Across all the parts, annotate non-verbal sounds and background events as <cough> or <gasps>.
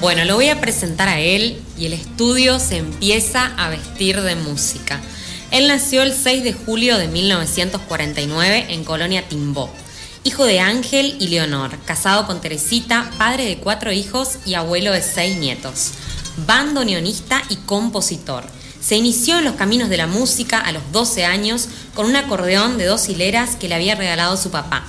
Bueno, lo voy a presentar a él y el estudio se empieza a vestir de música. Él nació el 6 de julio de 1949 en Colonia Timbó. Hijo de Ángel y Leonor, casado con Teresita, padre de cuatro hijos y abuelo de seis nietos. Bandoneonista y compositor. Se inició en los caminos de la música a los 12 años con un acordeón de dos hileras que le había regalado su papá,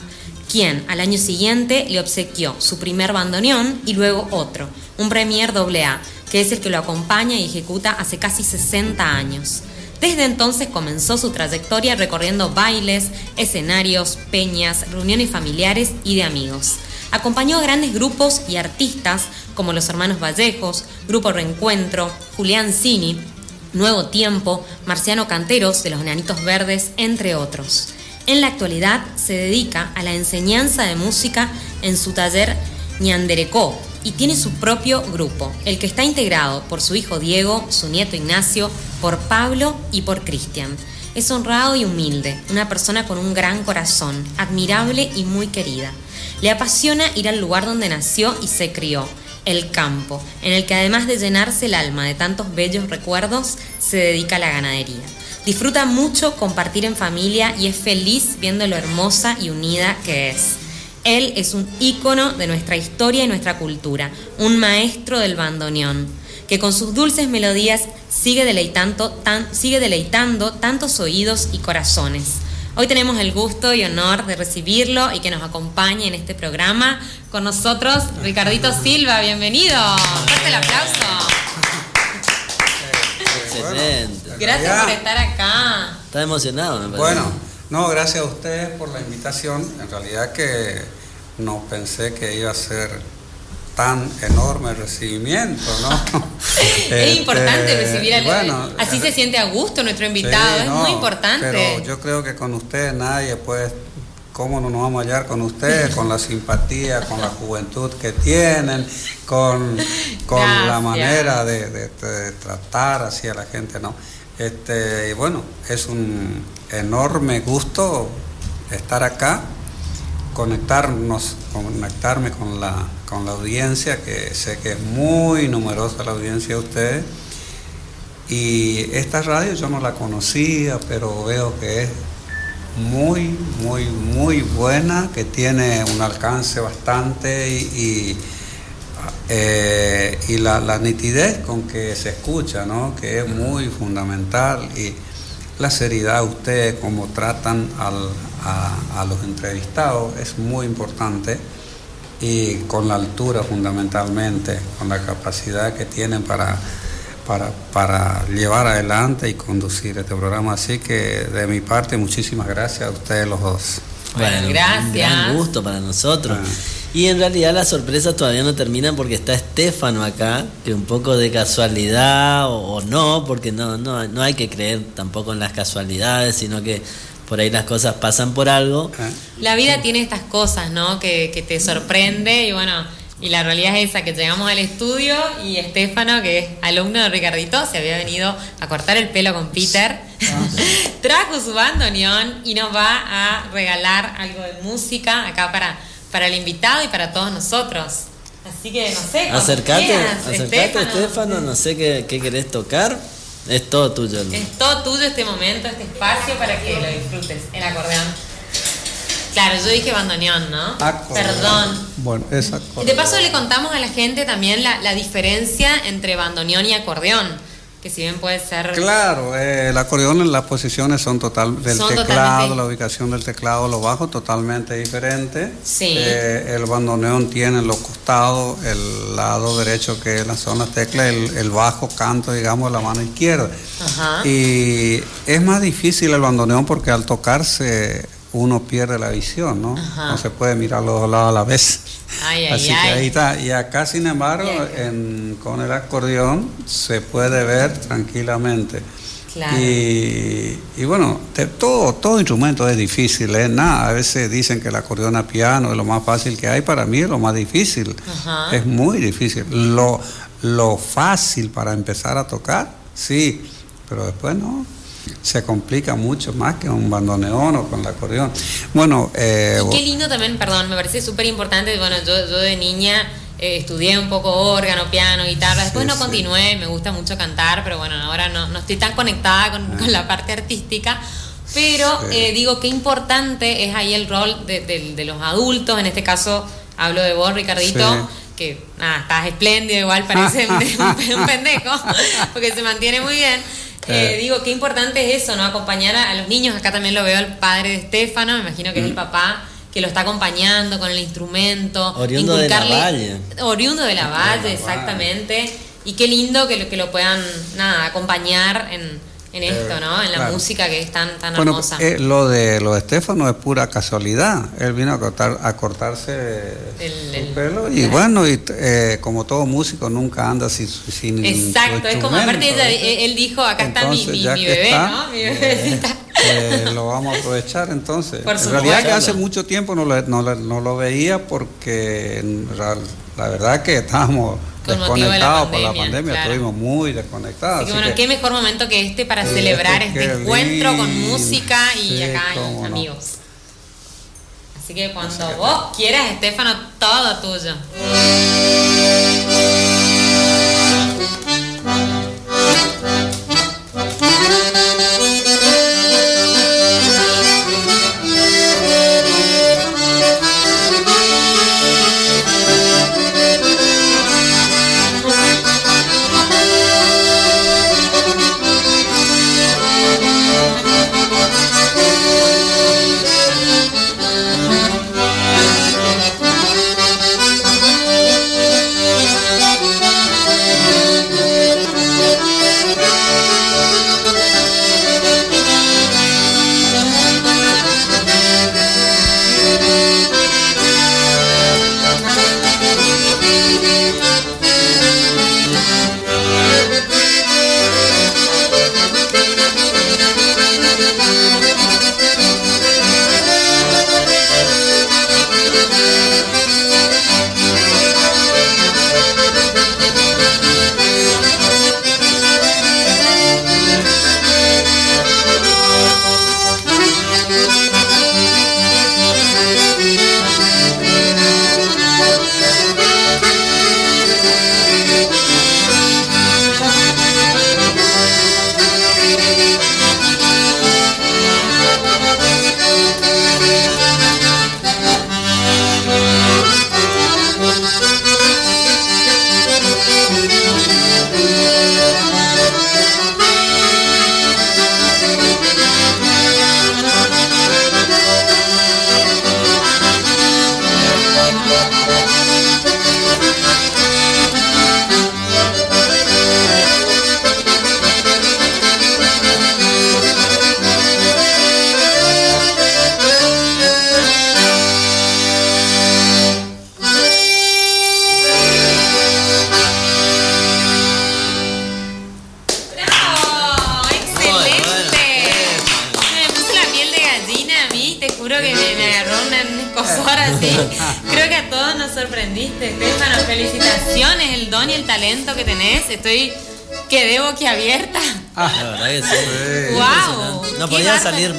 quien al año siguiente le obsequió su primer bandoneón y luego otro, un Premier AA, que es el que lo acompaña y ejecuta hace casi 60 años. Desde entonces comenzó su trayectoria recorriendo bailes, escenarios, peñas, reuniones familiares y de amigos. Acompañó a grandes grupos y artistas como los hermanos Vallejos, Grupo Reencuentro, Julián Cini, Nuevo Tiempo, Marciano Canteros de los Nanitos Verdes, entre otros. En la actualidad se dedica a la enseñanza de música en su taller Ñanderecó y tiene su propio grupo, el que está integrado por su hijo Diego, su nieto Ignacio, por Pablo y por Cristian. Es honrado y humilde, una persona con un gran corazón, admirable y muy querida. Le apasiona ir al lugar donde nació y se crió, el campo, en el que además de llenarse el alma de tantos bellos recuerdos, se dedica a la ganadería. Disfruta mucho compartir en familia y es feliz viendo lo hermosa y unida que es. Él es un ícono de nuestra historia y nuestra cultura, un maestro del bandoneón, que con sus dulces melodías sigue deleitando, tantos oídos y corazones. Hoy tenemos el gusto y honor de recibirlo y que nos acompañe en este programa. Con nosotros, Ricardito Silva, bienvenido. Fuerte el aplauso. Excelente. Gracias por estar acá. Está emocionado, me parece. Bueno, no, gracias a ustedes por la invitación. En realidad que no pensé que iba a ser tan enorme recibimiento, ¿no? <laughs> <laughs> es importante Este, recibir al bueno, Así se siente a gusto nuestro invitado, Sí, es no, muy importante. Pero yo creo que con ustedes nadie puede, ¿cómo no nos vamos a hallar con ustedes? Con la simpatía, con la juventud que tienen, con, con <laughs> la manera de, de- de tratar así a la gente, ¿no? Este, y bueno, es un enorme gusto estar acá, conectarnos, conectarme con la, con la audiencia, que sé que es muy numerosa la audiencia de ustedes. Y esta radio yo no la conocía, pero veo que es muy, muy, muy buena, que tiene un alcance bastante y, y, eh, y la, la nitidez con que se escucha, ¿no? que es muy fundamental y la seriedad de ustedes, como tratan al- a, a los entrevistados, es muy importante y con la altura fundamentalmente, con la capacidad que tienen para, para, para llevar adelante y conducir este programa. Así que de mi parte, muchísimas gracias a ustedes los dos. Bueno, Un gracias. gran gusto para nosotros. Ah. Y en realidad las sorpresas todavía no terminan porque está Estefano acá, que un poco de casualidad o, o no, porque no, no, no hay que creer tampoco en las casualidades, sino que por ahí las cosas pasan por algo. ¿eh? La vida tiene estas cosas, ¿no? Que, que te sorprende y bueno, y la realidad es esa, que llegamos al estudio y Estefano, que es alumno de Ricardito, se había venido a cortar el pelo con Peter, <laughs> trajo su bandoneón y nos va a regalar algo de música acá para, para el invitado y para todos nosotros. Así que no sé. Acercate, quieras, acercate Estefano, no sé qué, qué querés tocar, es todo tuyo. el- Es todo tuyo este momento, este espacio para que lo disfrutes, el acordeón. Claro, yo dije bandoneón, ¿no? Acordeón. Perdón. Bueno, es acordeón. de paso le contamos a la gente también la, la diferencia entre bandoneón y acordeón, que si bien puede ser... Claro, eh, el acordeón en las posiciones son total del Son teclado, totalmente- la ubicación del teclado, los bajos totalmente diferente. Sí. Eh, el bandoneón tiene los costados, el lado derecho que son las teclas, el, el bajo canto, digamos, la mano izquierda. Ajá. Y es más difícil el bandoneón porque al tocarse uno pierde la visión, ¿no? Ajá. No se puede mirar los dos lados a la vez. Ay, ay, Así que ahí está. Y acá, sin embargo, en- con el acordeón se puede ver tranquilamente. Claro. Y, y bueno, te- todo, todo instrumento es difícil, ¿eh? Nada, a veces dicen que el acordeón a piano es lo más fácil que hay, para mí es lo más difícil. Ajá. Es muy difícil. Lo, lo fácil para empezar a tocar, sí, pero después no. Se complica mucho más que un bandoneón o con el acordeón. Bueno, eh, Y qué lindo también, perdón, me parece súper importante, bueno, yo, yo de niña eh, estudié un poco órgano, piano, guitarra, después Sí, no sí. continué, me gusta mucho cantar, pero bueno, ahora no, no estoy tan conectada con, con la parte artística. Pero Ah. Sí. eh, digo, qué importante es ahí el rol de, de- de los adultos, en este caso hablo de vos, Ricardito. Que nada, estás espléndido, igual parece un, <laughs> <laughs> un pendejo, porque se mantiene muy bien. Eh, Eh. digo, qué importante es eso, ¿no? Acompañar a, a los niños. Acá también lo veo al padre de Estefano, me imagino que es el papá que lo está acompañando con el instrumento. Oriundo de la Valle. Oriundo de la Valle. exactamente. Y qué lindo que lo, que lo puedan, nada, acompañar en, en esto, ¿no? En la claro. música que es tan, tan Bueno, hermosa. eh, lo de lo de Estefano es pura casualidad. Él vino a, cortar, a cortarse El- su el- pelo y bueno, y eh, como todo músico nunca anda sin, su- sin su Exacto, es como aparte ella- él dijo, acá está mi, mi, bebé, está, ¿no? Mi bebecita. eh, lo vamos a aprovechar entonces. Por en realidad que hace mucho tiempo no lo, no no lo veía porque la verdad que estábamos Con motivo de la desconectados por la pandemia, claro. estuvimos muy desconectados. Así que así bueno, que- qué mejor momento que este para Sí, celebrar este encuentro con música y Sí, acá no. amigos. Así que cuando vos quieras, Estefano, todo tuyo.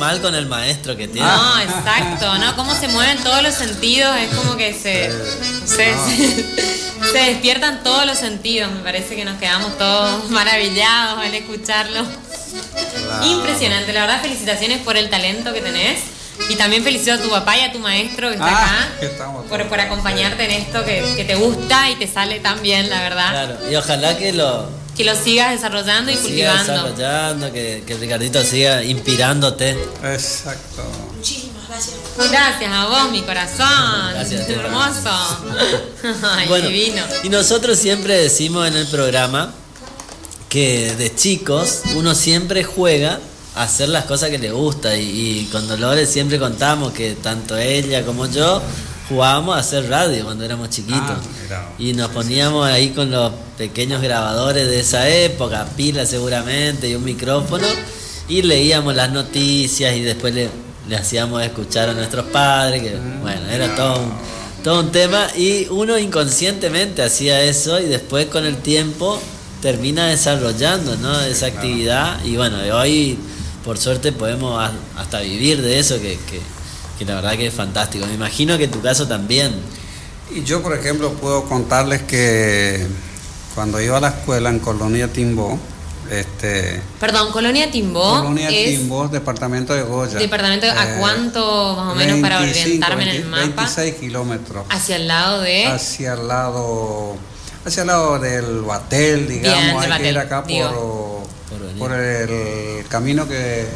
Mal con el maestro que tiene. No, exacto, ¿no? Cómo se mueven todos los sentidos, es como que se, no sé, <laughs> se, se despiertan todos los sentidos. Me parece que nos quedamos todos <laughs> maravillados al escucharlo. Claro. Impresionante, la verdad, felicitaciones por el talento que tenés. Y también felicito a tu papá y a tu maestro que está Ah, acá que por, por acompañarte en esto que, que te gusta y te sale tan bien, la verdad. Claro, y ojalá que lo Que lo sigas desarrollando y siga cultivando. desarrollando, que, que Ricardito siga inspirándote. Exacto. Muchísimas gracias. Gracias a vos, mi corazón. Gracias. Hermoso. <laughs> Ay, bueno, divino. y nosotros siempre decimos en el programa que de chicos uno siempre juega a hacer las cosas que le gusta y, y con Dolores siempre contamos que tanto ella como yo jugábamos a hacer radio cuando éramos chiquitos. Ah, y nos poníamos ahí con los pequeños grabadores de esa época, pilas seguramente y un micrófono y leíamos las noticias y después le, le hacíamos escuchar a nuestros padres, que bueno, era todo un, todo un tema y uno inconscientemente hacía eso y después con el tiempo termina desarrollando ¿no? esa actividad y bueno, hoy por suerte podemos hasta vivir de eso que, que, que la verdad que es fantástico. Me imagino que en tu caso también. Y yo, por ejemplo, puedo contarles que cuando iba a la escuela en Colonia Timbó, este, Perdón, Colonia Timbó. Colonia es Timbó, departamento de Goya. Departamento, ¿a Eh, cuánto más o menos para 25, orientarme en el 20, mapa? 26 kilómetros. Hacia el lado de. Hacia el lado, hacia el lado del Batel, digamos, Bien, hay que Batel, ir acá digo. Por, el camino que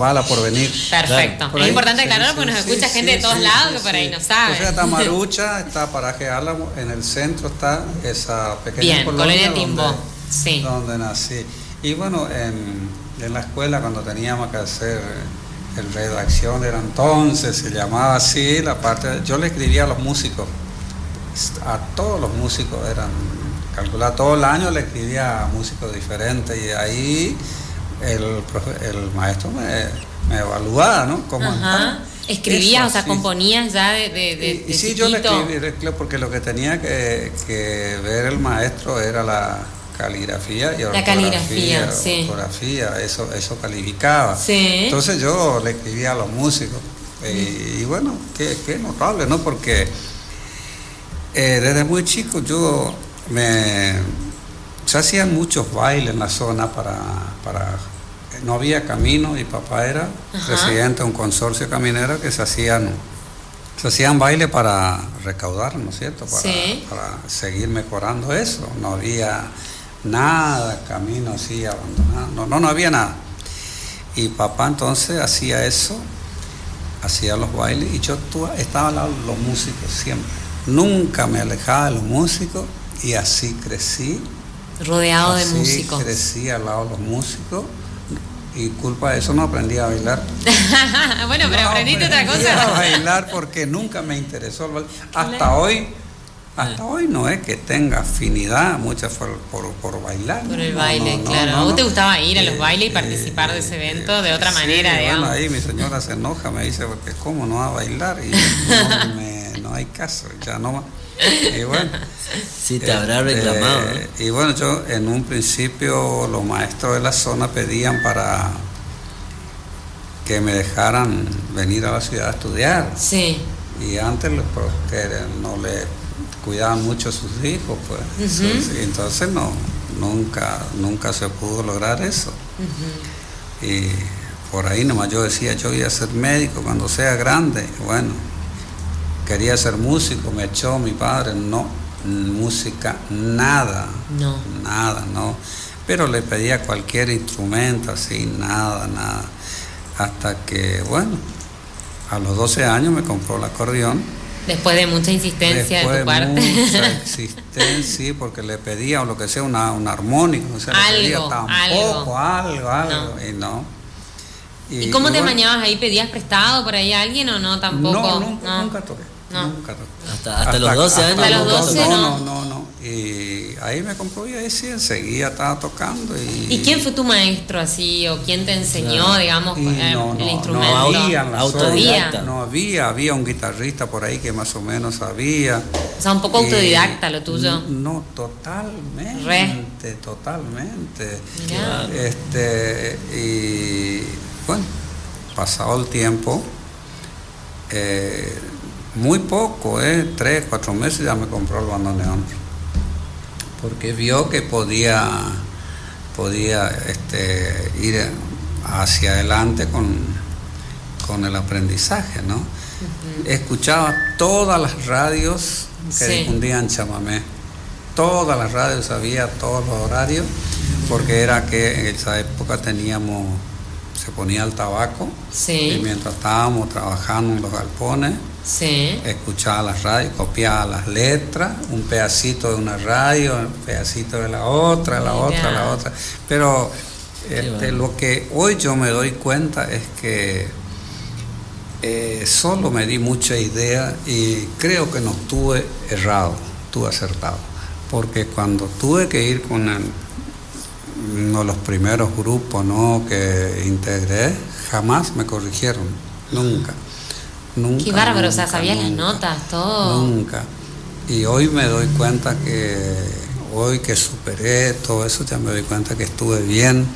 va a la porvenir. Perfecto. Por es ahí, importante aclararlo sí, porque nos escucha sí, gente de sí, todos sí, lados que por ahí no sabe. O sea, está <laughs> Marucha, está Paraje Álamo, en el centro está esa pequeña Bien, colonia Colonia donde- Timbó. Sí. donde nací. Y bueno, en, en la escuela cuando teníamos que hacer el redacción era entonces, se llamaba así, la parte, yo le escribía a los músicos, a todos los músicos eran, calculaba todo el año le escribía a músicos diferentes y ahí el, profe- el maestro me, me evaluaba, ¿no? Como Ajá. Escribías, o sea, componías ya de, de, de, y, sí, yo le chiquito. escribí, le escribí, porque lo que tenía que, que ver el maestro era la caligrafía y ortografía. caligrafía, sí. ortografía, eso, eso calificaba. Sí. Entonces yo le escribía a los músicos. Y, y bueno, qué, qué notable, ¿no? Porque eh, desde muy chico yo me... Se hacían muchos bailes en la zona para... para no había camino y papá era Ajá. presidente de un consorcio caminero que se hacían se hacían bailes para recaudar, ¿no es cierto? Para, Sí. para seguir mejorando eso. No había nada, camino así abandonado, no, no, no había nada. Y papá entonces hacía eso, hacía los bailes y yo estaba al lado de los músicos siempre. Nunca me alejaba de los músicos y así crecí. Rodeado de así músicos. Crecí al lado de los músicos y culpa de eso no aprendí a bailar. <laughs> bueno, pero No, aprendiste otra aprendí a cosa. bailar porque nunca me interesó. Hasta hoy, hasta hoy no es que tenga afinidad mucha por, por, por bailar. Por el No, baile, no, no, claro. ¿A vos te gustaba ir a los Eh, bailes y eh, participar de ese evento de otra sí, manera, digamos? Bueno, ahí mi señora se enoja, me dice, porque ¿cómo no va a bailar? Y <laughs> no, me- no hay caso, ya no va. Y bueno. <laughs> Sí, te habrá este, reclamado. Y bueno, yo en un principio los maestros de la zona pedían para que me dejaran venir a la ciudad a estudiar. Sí. Y antes los no le cuidaban mucho a sus hijos, pues. Sí, entonces no, nunca, nunca se pudo lograr eso. Y por ahí nomás yo decía, yo voy a ser médico cuando sea grande. Bueno, quería ser músico, me echó mi padre, no, música, nada, No. nada, no. Pero le pedía cualquier instrumento, así, nada, nada. Hasta que, bueno, a los 12 años me compró el acordeón. Después de mucha insistencia Después de tu parte. mucha <laughs> existencia, sí, porque le pedía o lo que sea, una, un armónico, o sea, le pedía Algo, tampoco, algo, algo, No. y no. ¿Y cómo y te bueno, mañabas ahí? ¿Pedías prestado por ahí a alguien o no tampoco? No, nunca, nunca toqué. No. Nunca. Hasta, hasta los 12 años. Hasta los nunca 12 tocó. no. no, no, no. Y ahí me compró y ahí sí, enseguida estaba tocando. ¿Y, ¿Y quién fue tu maestro así? ¿O quién te enseñó, digamos, Y eh, no, el instrumento? No había, Autodidacta. no había, había un guitarrista por ahí que más o menos sabía. O sea, un poco autodidacta lo tuyo. No, totalmente, Re. totalmente. Este, y bueno, pasado el tiempo, eh, muy poco, eh, tres, cuatro meses ya me compró el bandoneón. Porque vio que podía, podía este, ir hacia adelante con, con el aprendizaje, ¿no? Escuchaba todas las radios que Sí. difundían chamamé. Todas las radios había todos los horarios, porque era que en esa época teníamos, se ponía el tabaco, y Sí, mientras estábamos trabajando en los galpones, sí. escuchaba las radios, copiaba las letras, un pedacito de una radio, un pedacito de la otra, la Mira. otra, la otra. Pero este, bueno. lo que hoy yo me doy cuenta es que eh, solo me di mucha idea y creo que no estuve errado, estuve acertado. Porque cuando tuve que ir con el- uno de los primeros grupos ¿no? que integré, jamás me corrigieron, nunca. Nunca, Qué bárbaro, o sea, nunca, sabías las nunca. notas, todo. Nunca. Y hoy me doy cuenta que, hoy que superé todo eso, ya me doy cuenta que estuve bien,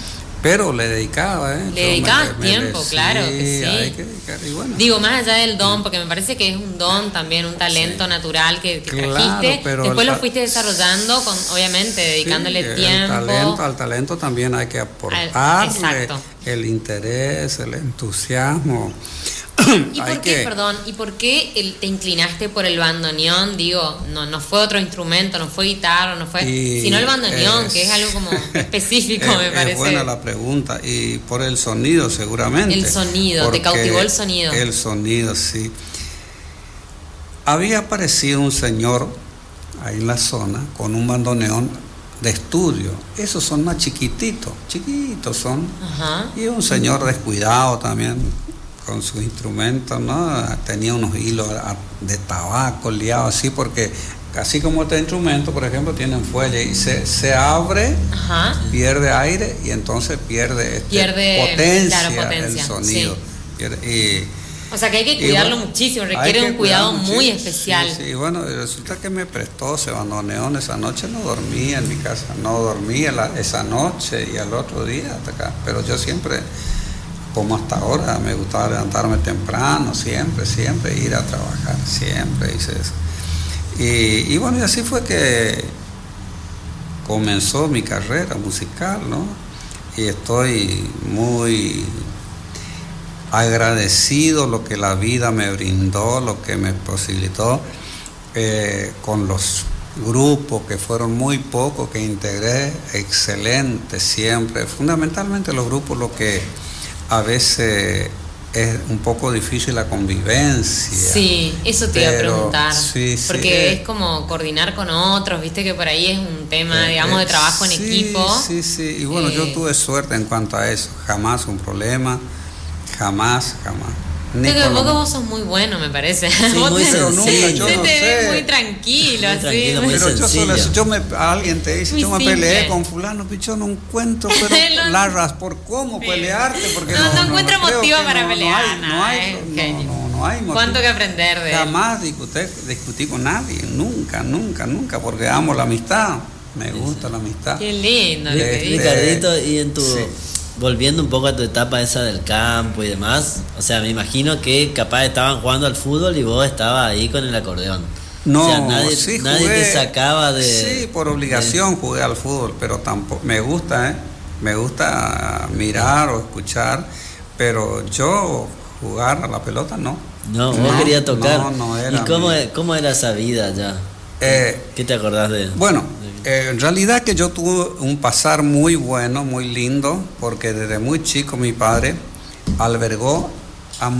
pero le dedicaba, ¿eh? Le dedicabas tiempo, claro que sí. Hay que dedicar, y bueno. Digo, más allá del don, porque me parece que es un don también, un talento natural que, que Claro, trajiste. pero Después lo fuiste desarrollando, con, obviamente, dedicándole Sí, tiempo. El talento, al talento también hay que aportarle el interés, el entusiasmo. ¿Y <clears throat> por qué, que- perdón, y por qué el- te inclinaste por el bandoneón? Digo, no, no fue otro instrumento, no fue guitarra, no fue, Y sino el bandoneón, es- que es algo como <laughs> específico, es- me parece. Es buena la pregunta. Y por el sonido, seguramente. El sonido, te cautivó el sonido. El sonido, sí. Había aparecido un señor ahí en la zona con un bandoneón de estudio. Esos son más chiquititos, chiquitos son. Ajá. Y un señor descuidado también con sus instrumentos, ¿no? Tenía unos hilos de tabaco liados así, porque así como este instrumento, por ejemplo, tienen fuelle y se, se abre, Ajá. pierde aire y entonces pierde, este, Pierde, potencia, claro, potencia, el sonido. Pierde- y, O sea que hay que cuidarlo bueno, muchísimo, requiere un cuidado muy especial. Sí, sí, bueno, resulta que me prestó ese bandoneón esa noche, no dormía en mi casa, no dormía la- esa noche y al otro día hasta acá, pero yo siempre, como hasta ahora, me gustaba levantarme temprano, siempre, siempre, ir a trabajar, siempre hice eso. Y, y bueno, y así fue que comenzó mi carrera musical, ¿no? Y estoy muy agradecido lo que la vida me brindó, lo que me posibilitó eh, con los grupos que fueron muy pocos que integré, excelentes siempre. Fundamentalmente los grupos lo que a veces es un poco difícil la convivencia. Sí, eso te iba a preguntar. sí, sí, porque eh. es como coordinar con otros, viste que por ahí es un tema, Eh, digamos, de eh, trabajo en sí, equipo. Sí, sí, y bueno, yo Eh, tuve suerte en cuanto a eso, jamás un problema, jamás, jamás. Ni Pero con vos, vos sos muy bueno, me parece. Sí, Vos muy te- nunca, sencillo. yo no te sé. muy tranquilo, Muy así. tranquilo, muy Pero yo solo yo me, alguien te dice, Muy yo me simple. peleé con fulano, pero yo no encuentro, pero <laughs> No. larras por cómo Sí. pelearte, porque No, no encuentro creo motivo para no- no pelear, No hay, no, no, no hay motivo. ¿Cuánto que aprender de? Jamás discutí, discutí con nadie, nunca, nunca, nunca, porque amo la amistad, me gusta la amistad. Qué lindo dices. Ricardito, y en tu. Sí. Volviendo un poco a tu etapa esa del campo y demás, o sea, me imagino que capaz estaban jugando al fútbol y vos estabas ahí con el acordeón. No, o sea, nadie, sí nadie jugué, te sacaba de. Sí, por obligación jugué al fútbol, pero tampoco me gusta, ¿eh? Me gusta mirar o escuchar, pero yo jugar a la pelota no. No, vos querías tocar. No, no era. ¿Y cómo, mi- cómo era esa vida ya? Eh, ¿Qué te acordás de? Bueno, eh, en realidad que yo tuve un pasar muy bueno, muy lindo, porque desde muy chico mi padre albergó a,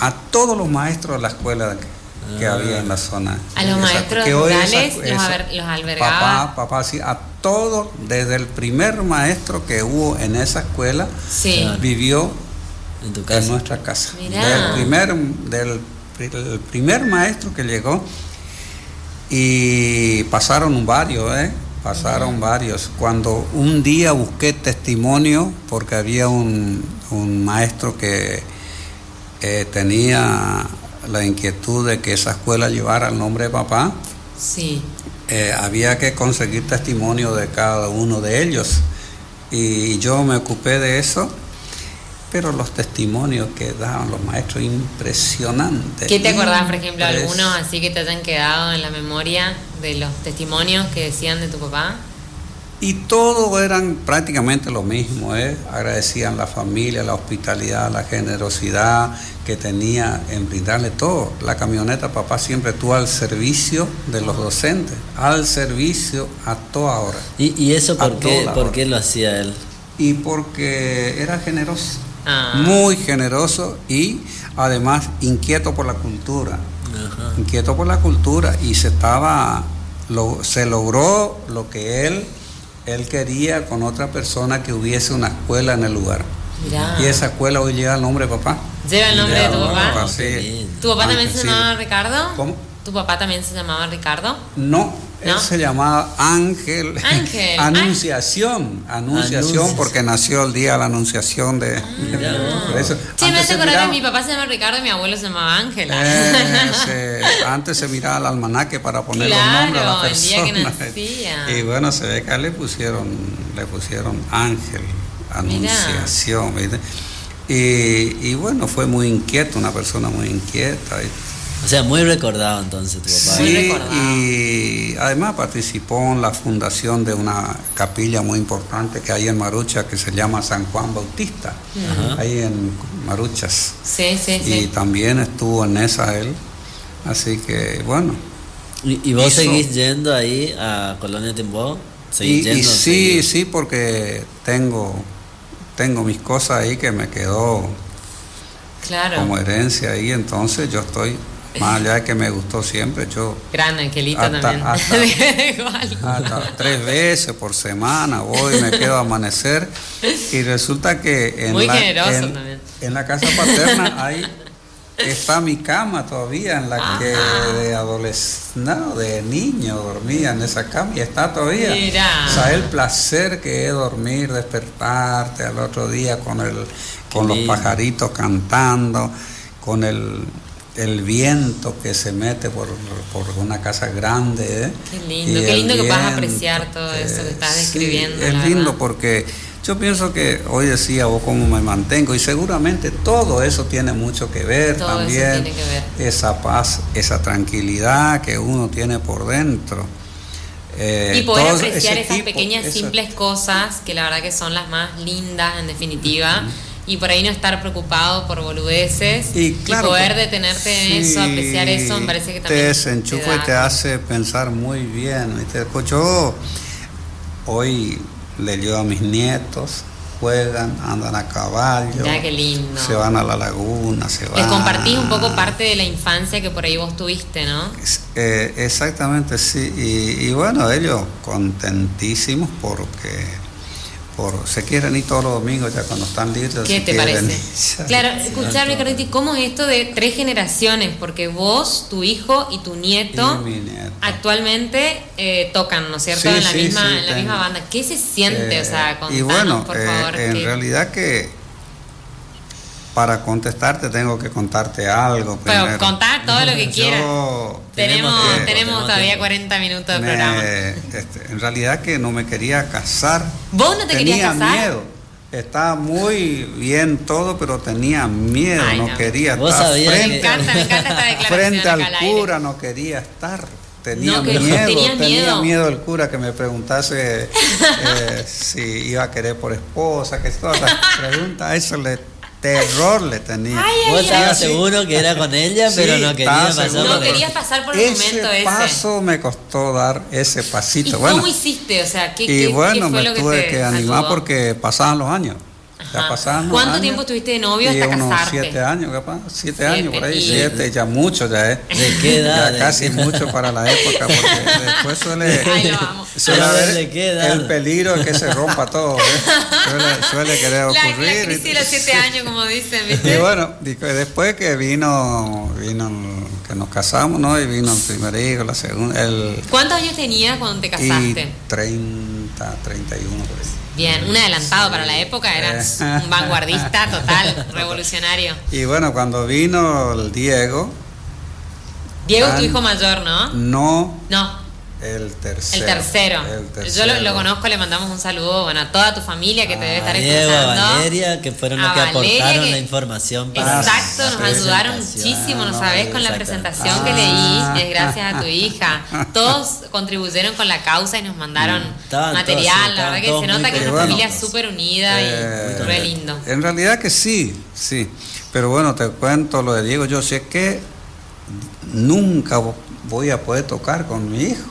a todos los maestros de la escuela que, que Ah. había en la zona. A los Esa- maestros que hoy rurales esa- los esa- los albergaba. Papá, papá, sí, a todos, desde el primer maestro que hubo en esa escuela, Sí. Vivió En tu en casa. nuestra casa. Mirá. Del primer, del, del primer maestro que llegó y pasaron varios, ¿eh? Pasaron varios. Cuando un día busqué testimonio, porque había un, un maestro que eh, tenía la inquietud de que esa escuela llevara el nombre de papá, Sí. eh, había que conseguir testimonio de cada uno de ellos. Y yo me ocupé de eso, pero los testimonios que daban los maestros, impresionantes. ¿Qué te acordás, por ejemplo, Impres- algunos así que te hayan quedado en la memoria de los testimonios que decían de tu papá? Y todos eran prácticamente lo mismo, ¿eh? agradecían la familia, la hospitalidad, la generosidad que tenía en brindarle todo. La camioneta papá siempre estuvo al servicio de los docentes, al servicio a toda hora. ¿Y, y eso por qué, por hora. qué lo hacía él? y porque era generoso, Ah. muy generoso y además inquieto por la cultura, Ajá. inquieto por la cultura y se estaba, lo- se logró lo que él, él quería con otra persona que hubiese una escuela en el lugar. Mirá. Y esa escuela hoy lleva el nombre de papá. ¿Lleva el nombre de tu papá? sí. ¿Tu papá también se llamaba Ricardo? ¿Cómo? ¿Tu papá también se llamaba Ricardo? No, él ¿No? se llamaba Ángel. Ángel. <laughs> Anunciación. Anunciación, porque nació el día de la anunciación de. Por eso, Sí, me antes hace se acordar que mi papá se llama Ricardo y mi abuelo se llamaba Ángela. Eh, se- antes se miraba el almanaque para poner los Claro, nombres a la el día que persona. nacía. Y bueno, se ve que a él le pusieron, le pusieron Ángel. Anunciación. Y, y, bueno, fue muy inquieto, una persona muy inquieta. O sea, muy recordado entonces tu papá. Sí, y además participó en la fundación de una capilla muy importante que hay en Marucha que se llama San Juan Bautista, ahí en Maruchas. Sí, sí, sí. Y también estuvo en esa él. Así que, bueno. ¿Y, vos seguís yendo ahí a Colonia Timbó? ¿Seguís yendo, sí, sí, porque tengo, tengo mis cosas ahí que me quedó como herencia ahí, entonces yo estoy más allá de que me gustó siempre, yo. Gran Angelito también. <laughs> Hasta, tres veces por semana voy, me quedo a amanecer. Y resulta que en, la, en, la casa paterna hay está mi cama todavía en la que de adolescente, no, de niño dormía en esa cama y está todavía. Mira. O sea, el placer que es dormir, despertarte al otro día con el con los pajaritos cantando, con el el viento que se mete por, una casa grande. ¿eh? Qué lindo, qué lindo que vas a apreciar todo eso que estás describiendo. es lindo porque yo pienso que hoy decía vos cómo me mantengo y seguramente todo eso tiene mucho que ver también. Esa paz, esa tranquilidad que uno tiene por dentro. Eh, y poder apreciar esas pequeñas, simples cosas que la verdad que son las más lindas en definitiva y por ahí no estar preocupado por boludeces y, poder detenerte en eso, apreciar eso, me parece que también te desenchufa y te hace pensar muy bien. Pues yo hoy le llevo a mis nietos, juegan, andan a caballo. Ya, qué lindo. Se van a la laguna, se van. Les compartís un poco parte de la infancia que por ahí vos tuviste, ¿no? Eh, exactamente, sí. y bueno, ellos contentísimos porque se quieren ir todos los domingos ya cuando están libres. ¿Qué te parece? <laughs> claro, escucharme, Carliti, ¿cómo es esto de tres generaciones? Porque vos, tu hijo y tu nieto, actualmente eh, tocan, ¿no es cierto? en la, misma, en la misma banda. ¿Qué se siente? o sea, contanos, y bueno, por favor. Eh, en realidad que para contestarte tengo que contarte algo. Pero contar todo lo que quieras. Tenemos, tenemos, todavía 40 minutos de programa. Este, en realidad que no me quería casar. ¿Vos no te querías casar? miedo. Estaba muy bien todo, pero tenía miedo, no, quería estar frente, me encanta, me encanta esta <laughs> declaración frente al cura, no quería estar. Tenía miedo, tenía miedo. miedo el cura que me preguntase <laughs> eh, si iba a querer por esposa, que todas las <laughs> preguntas, eso le terror le tenía. Vos estabas seguro que era con ella, pero no quería pasar por querías pasar por el momento ese. paso me costó dar ese pasito. ¿Y cómo hiciste? O sea, ¿qué, y bueno, me tuve que animar porque pasaban los años. ¿Cuánto tiempo estuviste de novio hasta unos casarte? Siete años, capaz. Siete, años por ahí. Siete, ya mucho ya es. ¿De qué edad? Ya casi mucho para la época, porque <laughs> después suele, <laughs> suele haber el peligro de que se rompa todo. ¿eh? Suele, suele, querer ocurrir. La, la crisis de los siete años, como dicen, ¿viste? Y bueno, después que vino, vino que nos casamos, ¿no? Y vino el primer hijo, la segunda. El, ¿Cuántos años tenías cuando te casaste? Y 30, 31 por ahí. Bien, un adelantado para la época, eras <laughs> un vanguardista total, revolucionario. Y bueno, cuando vino el Diego. Diego es tu hijo mayor, ¿no? No. No. El tercero. El tercero. Yo lo, conozco, le mandamos un saludo bueno, a toda tu familia que te debe estar Diego, escuchando. A Valeria, que fueron los que aportaron la información para Exacto, nos ayudaron muchísimo, ¿no sabes? Con la presentación que leí, es gracias a tu hija. <laughs> Todos contribuyeron con la causa y nos mandaron mm, material. la verdad que se nota que es una familia súper unida y eh, re lindo. En realidad que sí, sí. Pero bueno, te cuento lo de Diego. Yo sé que nunca voy a poder tocar con mi hijo.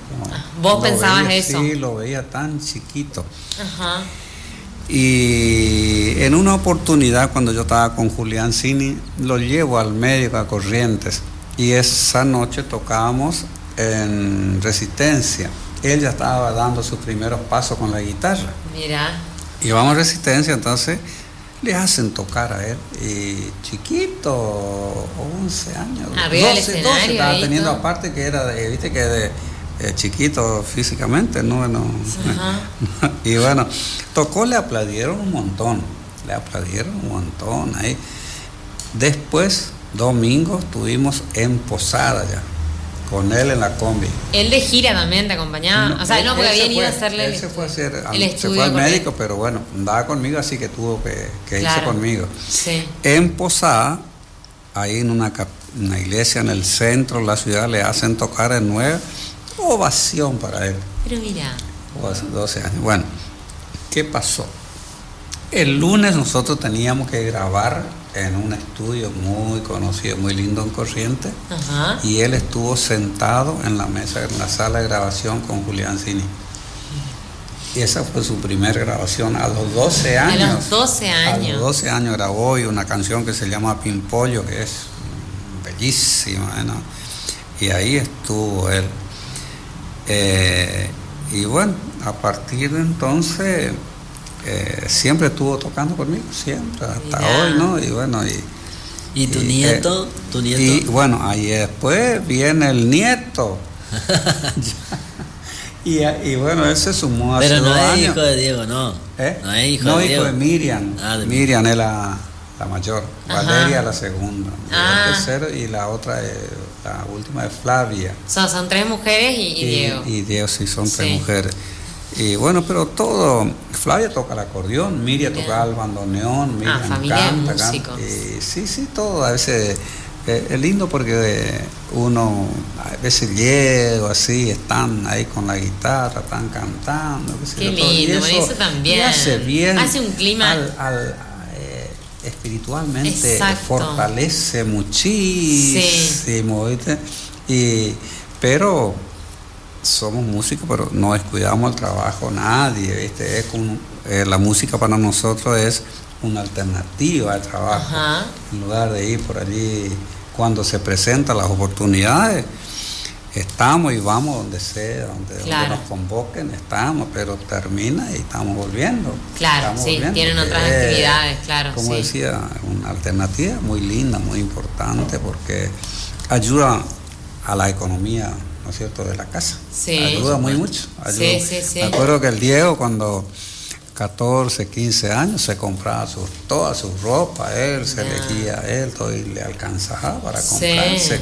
¿Vos pensabas eso? Sí, lo veía tan chiquito. Ajá. Y en una oportunidad, cuando yo estaba con Julián Cini, lo llevo al médico a Corrientes. Y esa noche tocábamos en Resistencia. Él ya estaba dando sus primeros pasos con la guitarra. Mira. Y vamos a Resistencia, entonces le hacen tocar a él. Y chiquito, 11 años. 12, 12 estaba teniendo aparte que era, de, viste que de eh, chiquito físicamente, ¿no? Bueno, <laughs> y bueno, tocó, le aplaudieron un montón, le aplaudieron un montón ahí. Después, domingo, estuvimos en Posada ya, con él en la combi. Él de gira también te acompañaba. o sea, él- no, porque él se habían ido a hacerle él se fue a hacer, al- el se estudio fue al él. médico, pero bueno, andaba conmigo, así que tuvo que, que irse Claro. conmigo. Sí. En Posada, ahí en una, iglesia en el centro de la ciudad, le hacen tocar en nueve. Ovación para él. Pero mira, o hace 12 años. Bueno, ¿qué pasó? El lunes nosotros teníamos que grabar en un estudio muy conocido, muy lindo en Corriente, ajá. y él estuvo sentado en la mesa, en la sala de grabación con Julián Cini. Y esa fue su primera grabación a los 12 A años. los 12 A años. los 12 años grabó y una canción que se llama Pimpollo, que es bellísima, ¿no? Y ahí estuvo él. Eh, y bueno, a partir de entonces eh, siempre estuvo tocando conmigo, siempre, hasta hoy, ¿no? Y bueno, y, ¿Y tu Y, nieto? ¿Tu nieto? y bueno, ahí después viene el nieto. <laughs> y, y bueno, él se sumó hace Pero no dos es años. hijo de Diego, no. ¿Eh? No es hijo No, de hijo Diego. de Miriam. Ah, de Miriam es la, la mayor. Ajá. Valeria la segunda. Yo Ah. el tercero y la otra, es- la última es Flavia. Son, son tres mujeres y, y Diego. Y Diego sí, son tres Sí. mujeres. Y bueno, pero todo. Flavia toca el acordeón, Miriam Bien. toca el bandoneón, Miriam familia de canta, canta. Y sí, sí, todo. A veces eh, es lindo porque eh, uno, a veces llego así, están ahí con la guitarra, están cantando. qué sé Qué. Y lindo, bueno, eso también. y hace bien. Hace un clima- al- al, eh, espiritualmente Exacto. fortalece muchísimo, ¿viste? Y, pero somos músicos, pero no descuidamos el trabajo nadie, ¿viste? Es como- eh, la música para nosotros es una alternativa al trabajo. Ajá. En lugar de ir por allí cuando se presentan las oportunidades, estamos y vamos donde sea, donde, donde Claro. nos convoquen, estamos, pero termina y estamos volviendo. Claro, Estamos sí, volviendo, tienen otras es, actividades, claro, Como sí. decía, una alternativa muy linda, muy importante, porque ayuda a la economía, ¿no es cierto?, de la casa. Sí. Ayuda muy mucho. Sí, ayuda. sí, sí. Me acuerdo que el Diego cuando 14, 15 años se compraba su, toda su ropa, él se Ah. elegía él, todo y le alcanzaba para Sí. comprarse.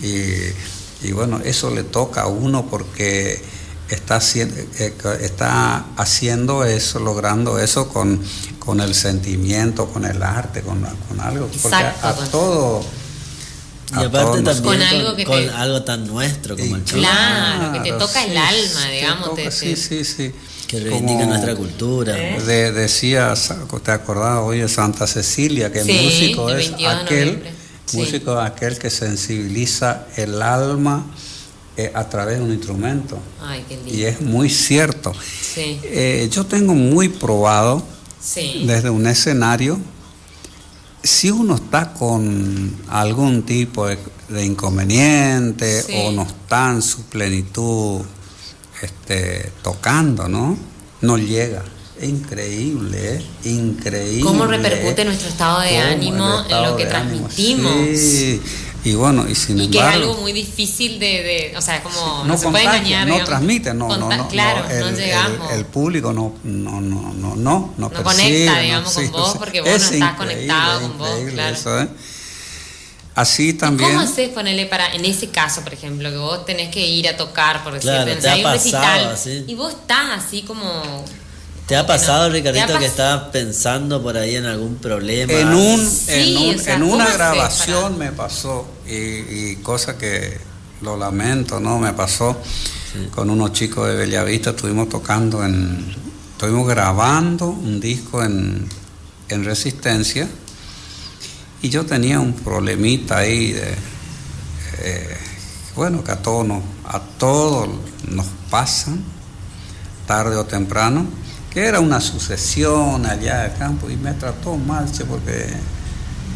Y, y bueno, eso le toca a uno porque está haciendo, eh, está haciendo eso, logrando eso con, con el sentimiento, con el arte, con, con algo. Porque a, todo. Y aparte también Con algo que con te- algo tan nuestro como y el chiste. Claro, que te toca el alma, digamos, toca, te- sí, te- sí, sí. Que reivindica Como nuestra cultura. ¿Eh? de- decía, ¿te acordás hoy de Santa Cecilia? Que Sí, músico el es 22 de aquel. Sí. músico es aquel que sensibiliza el alma eh, a través de un instrumento. Ay, qué lindo. Y es muy cierto. Sí, Eh, yo tengo muy probado sí. desde un escenario, si uno está con algún tipo de, de inconveniente Sí. o no está en su plenitud este, tocando, ¿no? No llega. Increíble, ¿eh? Increíble. ¿Cómo repercute nuestro estado de ánimo en lo que transmitimos? Sí. Y bueno, y sin Y que es algo muy difícil de, de- o sea, como no, no se puede engañar. no digamos. transmite, no, no, Conta- no, Claro, no, el, llegamos. el público no, no, no, no, no, no, conecta, percibe, digamos, con vos, sí. porque vos no Es estás conectado con vos, claro. eso, ¿eh? Así ¿Y también. ¿Cómo haces ponerle para, en ese caso, por ejemplo, que vos tenés que ir a tocar, por decirte, Claro, te ha hay un pasado recital, así. y vos estás así como... ¿Te ha pasado, no? Ricardito, ¿Te ha que estabas pensando por ahí en algún problema? En, un, Sí, en, un- o sea, en ¿cómo una grabación para- me pasó, y, y cosa que lo lamento, ¿no? Me pasó con unos chicos de Bellavista, estuvimos tocando en. Estuvimos grabando un disco en, en Resistencia, y yo tenía un problemita ahí de. eh, bueno, que a todos nos, a todos nos pasan, tarde o temprano, que era una sucesión allá de campo y me trató mal, che, porque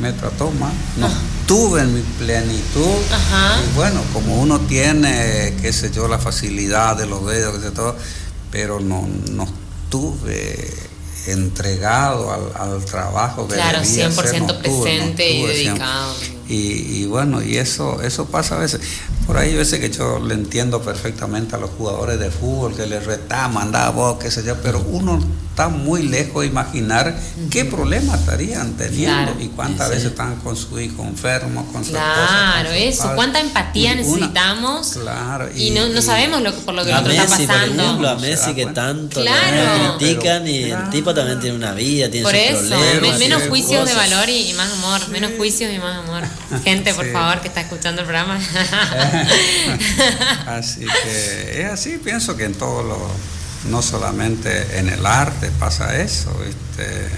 me trató mal. No estuve en mi plenitud. Ajá. Y bueno, como uno tiene, qué sé yo, la facilidad de los dedos, qué sé todo, pero no, no estuve entregado al, al trabajo que Claro, debía 100% ser, no presente y dedicado. Y, y bueno, y eso, eso pasa a veces. Por ahí a veces que yo le entiendo perfectamente a los jugadores de fútbol que les retaman, da vos, qué sé yo, pero uno está muy lejos de imaginar qué problemas estarían teniendo y cuántas veces están con su hijo enfermo, con su claro, esposa. Claro, eso, cuánta empatía necesitamos. Claro, y, no, no sabemos lo que, por lo que el otro Messi, está pasando. Por ejemplo, a Messi que tanto claro. critican y el tipo también tiene una vida, tiene por sus eso, problemas. menos juicios cosas. de valor y, y, más amor, menos juicios y más amor. Gente, por Sí. favor, que está escuchando el programa. <laughs> así que es así, pienso que en todo lo, no solamente en el arte pasa eso, ¿viste?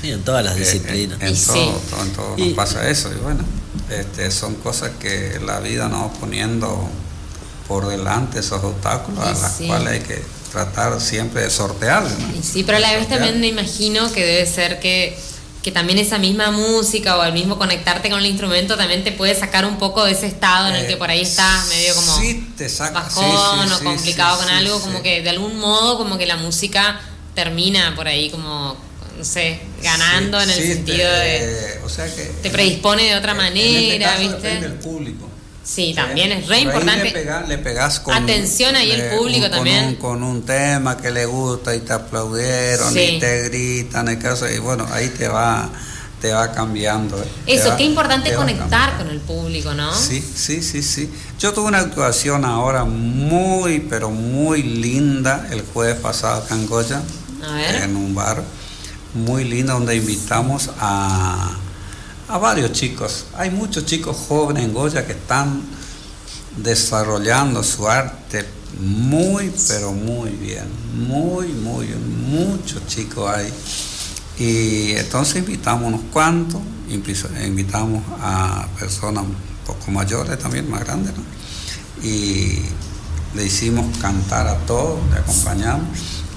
Sí, en todas las Eh, disciplinas. En, todo, sí. todo, en todo Y- nos pasa eso. Y bueno, este, son cosas que la vida nos va poniendo por delante, esos obstáculos, a Y las sí. cuales hay que tratar siempre de sortear. ¿no? Y sí, pero a la vez también me imagino que debe ser que, que también esa misma música o el mismo conectarte con el instrumento también te puede sacar un poco de ese estado en el que por ahí estás medio como Sí, te saca. sí, bajón sí, o complicado con algo, como que de algún modo como que la música termina por ahí como, no sé, ganando en el sentido te- de... o sea que te predispone de otra en- en manera, este caso ¿viste? depende del público. Sí, también es re Por importante. Le, pega- le pegas con. Atención ahí el público con también. Un, con un tema que le gusta y te aplaudieron Sí. y te gritan y, caso, y bueno, ahí te va, te va cambiando. eh. Eso, va- qué importante conectar con el público, ¿no? Sí, sí, sí, sí. Yo tuve una actuación ahora muy, pero muy linda el jueves pasado acá en Goya, en un bar muy linda donde invitamos a, a varios chicos. Hay muchos chicos jóvenes en Goya que están desarrollando su arte muy, pero muy bien. Muy, muy. Muchos chicos hay. Y entonces invitamos unos cuantos, invitamos a personas un poco mayores también, más grandes, ¿no? Y le hicimos cantar a todos, le acompañamos,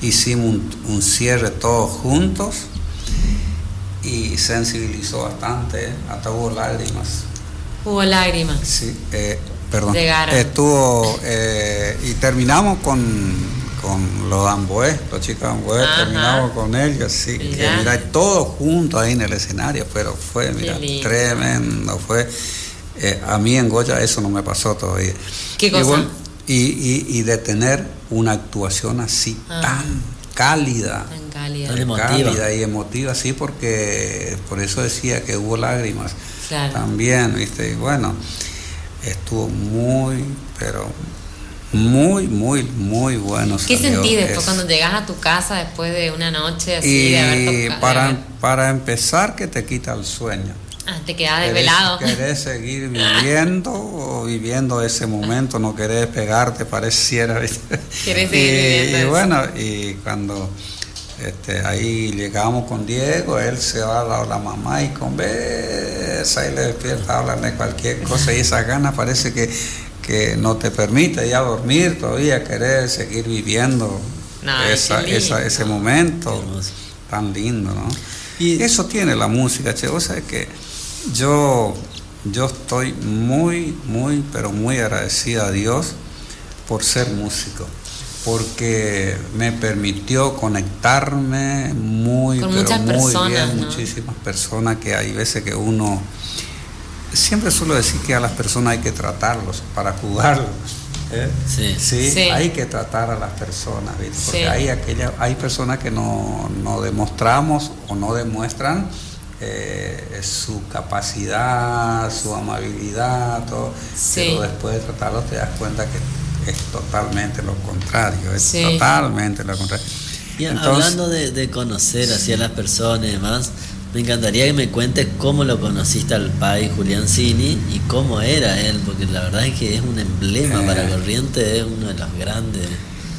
hicimos un, un cierre todos juntos y sensibilizó bastante, ¿eh? hasta hubo lágrimas. Hubo lágrimas. Sí, eh, perdón. Llegaron. Estuvo eh, y terminamos con, con los Amboé, los chicos Amboé, terminamos con ellos, sí, que mira, todos juntos ahí en el escenario, pero fue, mira, tremendo, fue. eh, a mí en Goya eso no me pasó todavía. ¿Qué Y cosa? bueno, Y, y- y de tener una actuación así Ah. tan cálida, Tan cálida. Tan emotiva. cálida y emotiva, sí, porque por eso decía que hubo lágrimas Claro. también, ¿viste? Y bueno, estuvo muy, pero muy, muy, muy bueno. ¿Qué sentís después cuando llegas a tu casa después de una noche así de haber Y tocado? para, para empezar, que te quita el sueño. Ah, te Querés- desvelado. Querés seguir viviendo o viviendo ese momento, no querés pegarte, pareciera. ¿viste? Querés seguir y, viviendo y eso. bueno, y cuando este, ahí llegamos con Diego, él se va a la, la mamá y conversa y le despierta, hablan de cualquier cosa y esa gana parece que, que no te permite ya dormir todavía, querer seguir viviendo No, esa- ese momento tan lindo, ¿no? Y- Eso tiene la música, che. O sea que yo, yo estoy muy, muy, pero muy agradecida a Dios por ser músico, porque me permitió conectarme muy, Con pero muchas muy personas, bien, ¿no? muchísimas personas que hay veces que uno siempre suelo decir que a las personas hay que tratarlos para jugarlos. ¿eh? Sí. Sí, Sí. hay que tratar a las personas, ¿viste? porque Sí. hay aquella, hay personas que no, no demostramos o no demuestran eh, su capacidad, su amabilidad, todo, pero después de tratarlos te das cuenta que es totalmente lo contrario, es Sí. totalmente lo contrario. Y Entonces- hablando de, de conocer así a las personas y demás, me encantaría que me cuentes cómo lo conociste al pai Julián Cini y cómo era él, porque la verdad es que es un emblema Eh. para Corriente, es uno de los grandes.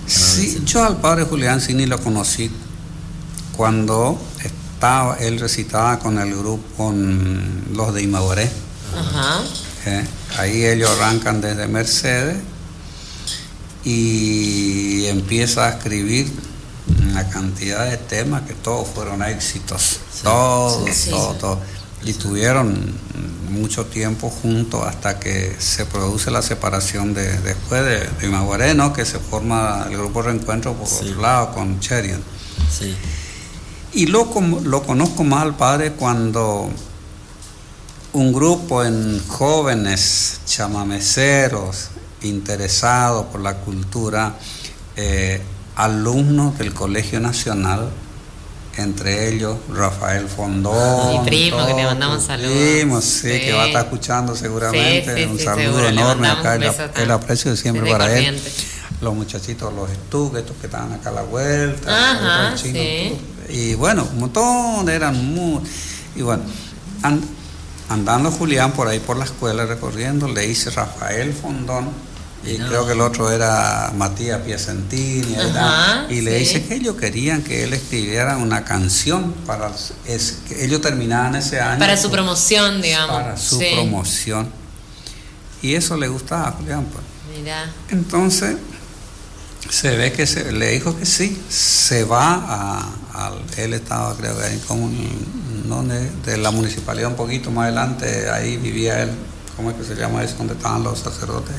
Sí, yo al padre Julián Cini lo conocí cuando estaba, él recitaba con el grupo, con los de Imaboré. Ajá. ¿eh? Ahí ellos arrancan desde Mercedes y empieza a escribir una cantidad de temas que todos fueron éxitos. todos, sí, sí. todos, todos. Y tuvieron mucho tiempo juntos hasta que se produce la separación de, después de, de Imaguaré, ¿no? que se forma el grupo Reencuentro por otro lado con Cherian. Sí, Y lo, lo conozco más al padre cuando un grupo en jóvenes chamameceros interesados por la cultura eh, alumnos del Colegio Nacional, entre ellos Rafael Fondón. Mi primo, que le mandamos saludos. primos, sí, Sí. que va a estar escuchando seguramente. Sí, sí, un saludo enorme acá, el, aprecio de siempre para él. Los muchachitos, los estuques, estos que estaban acá a la vuelta. Ajá, los chinos. Y bueno, un montón, eran muy. Y bueno, and- andando Julián por ahí por la escuela recorriendo, le hice Rafael Fondón. Y No. creo que el otro era Matías Piacentini. Ajá, y le sí. dice que ellos querían que él escribiera una canción para. es- que ellos terminaban ese año. Para su promoción, digamos. Para su Sí. promoción. Y eso le gustaba a Julián. pues. Mirá. Entonces, se ve que se, le dijo que sí, se va a, él estaba creo que ahí como donde, de la municipalidad un poquito más adelante, ahí vivía él, ¿cómo es que se llama eso? Donde estaban los sacerdotes.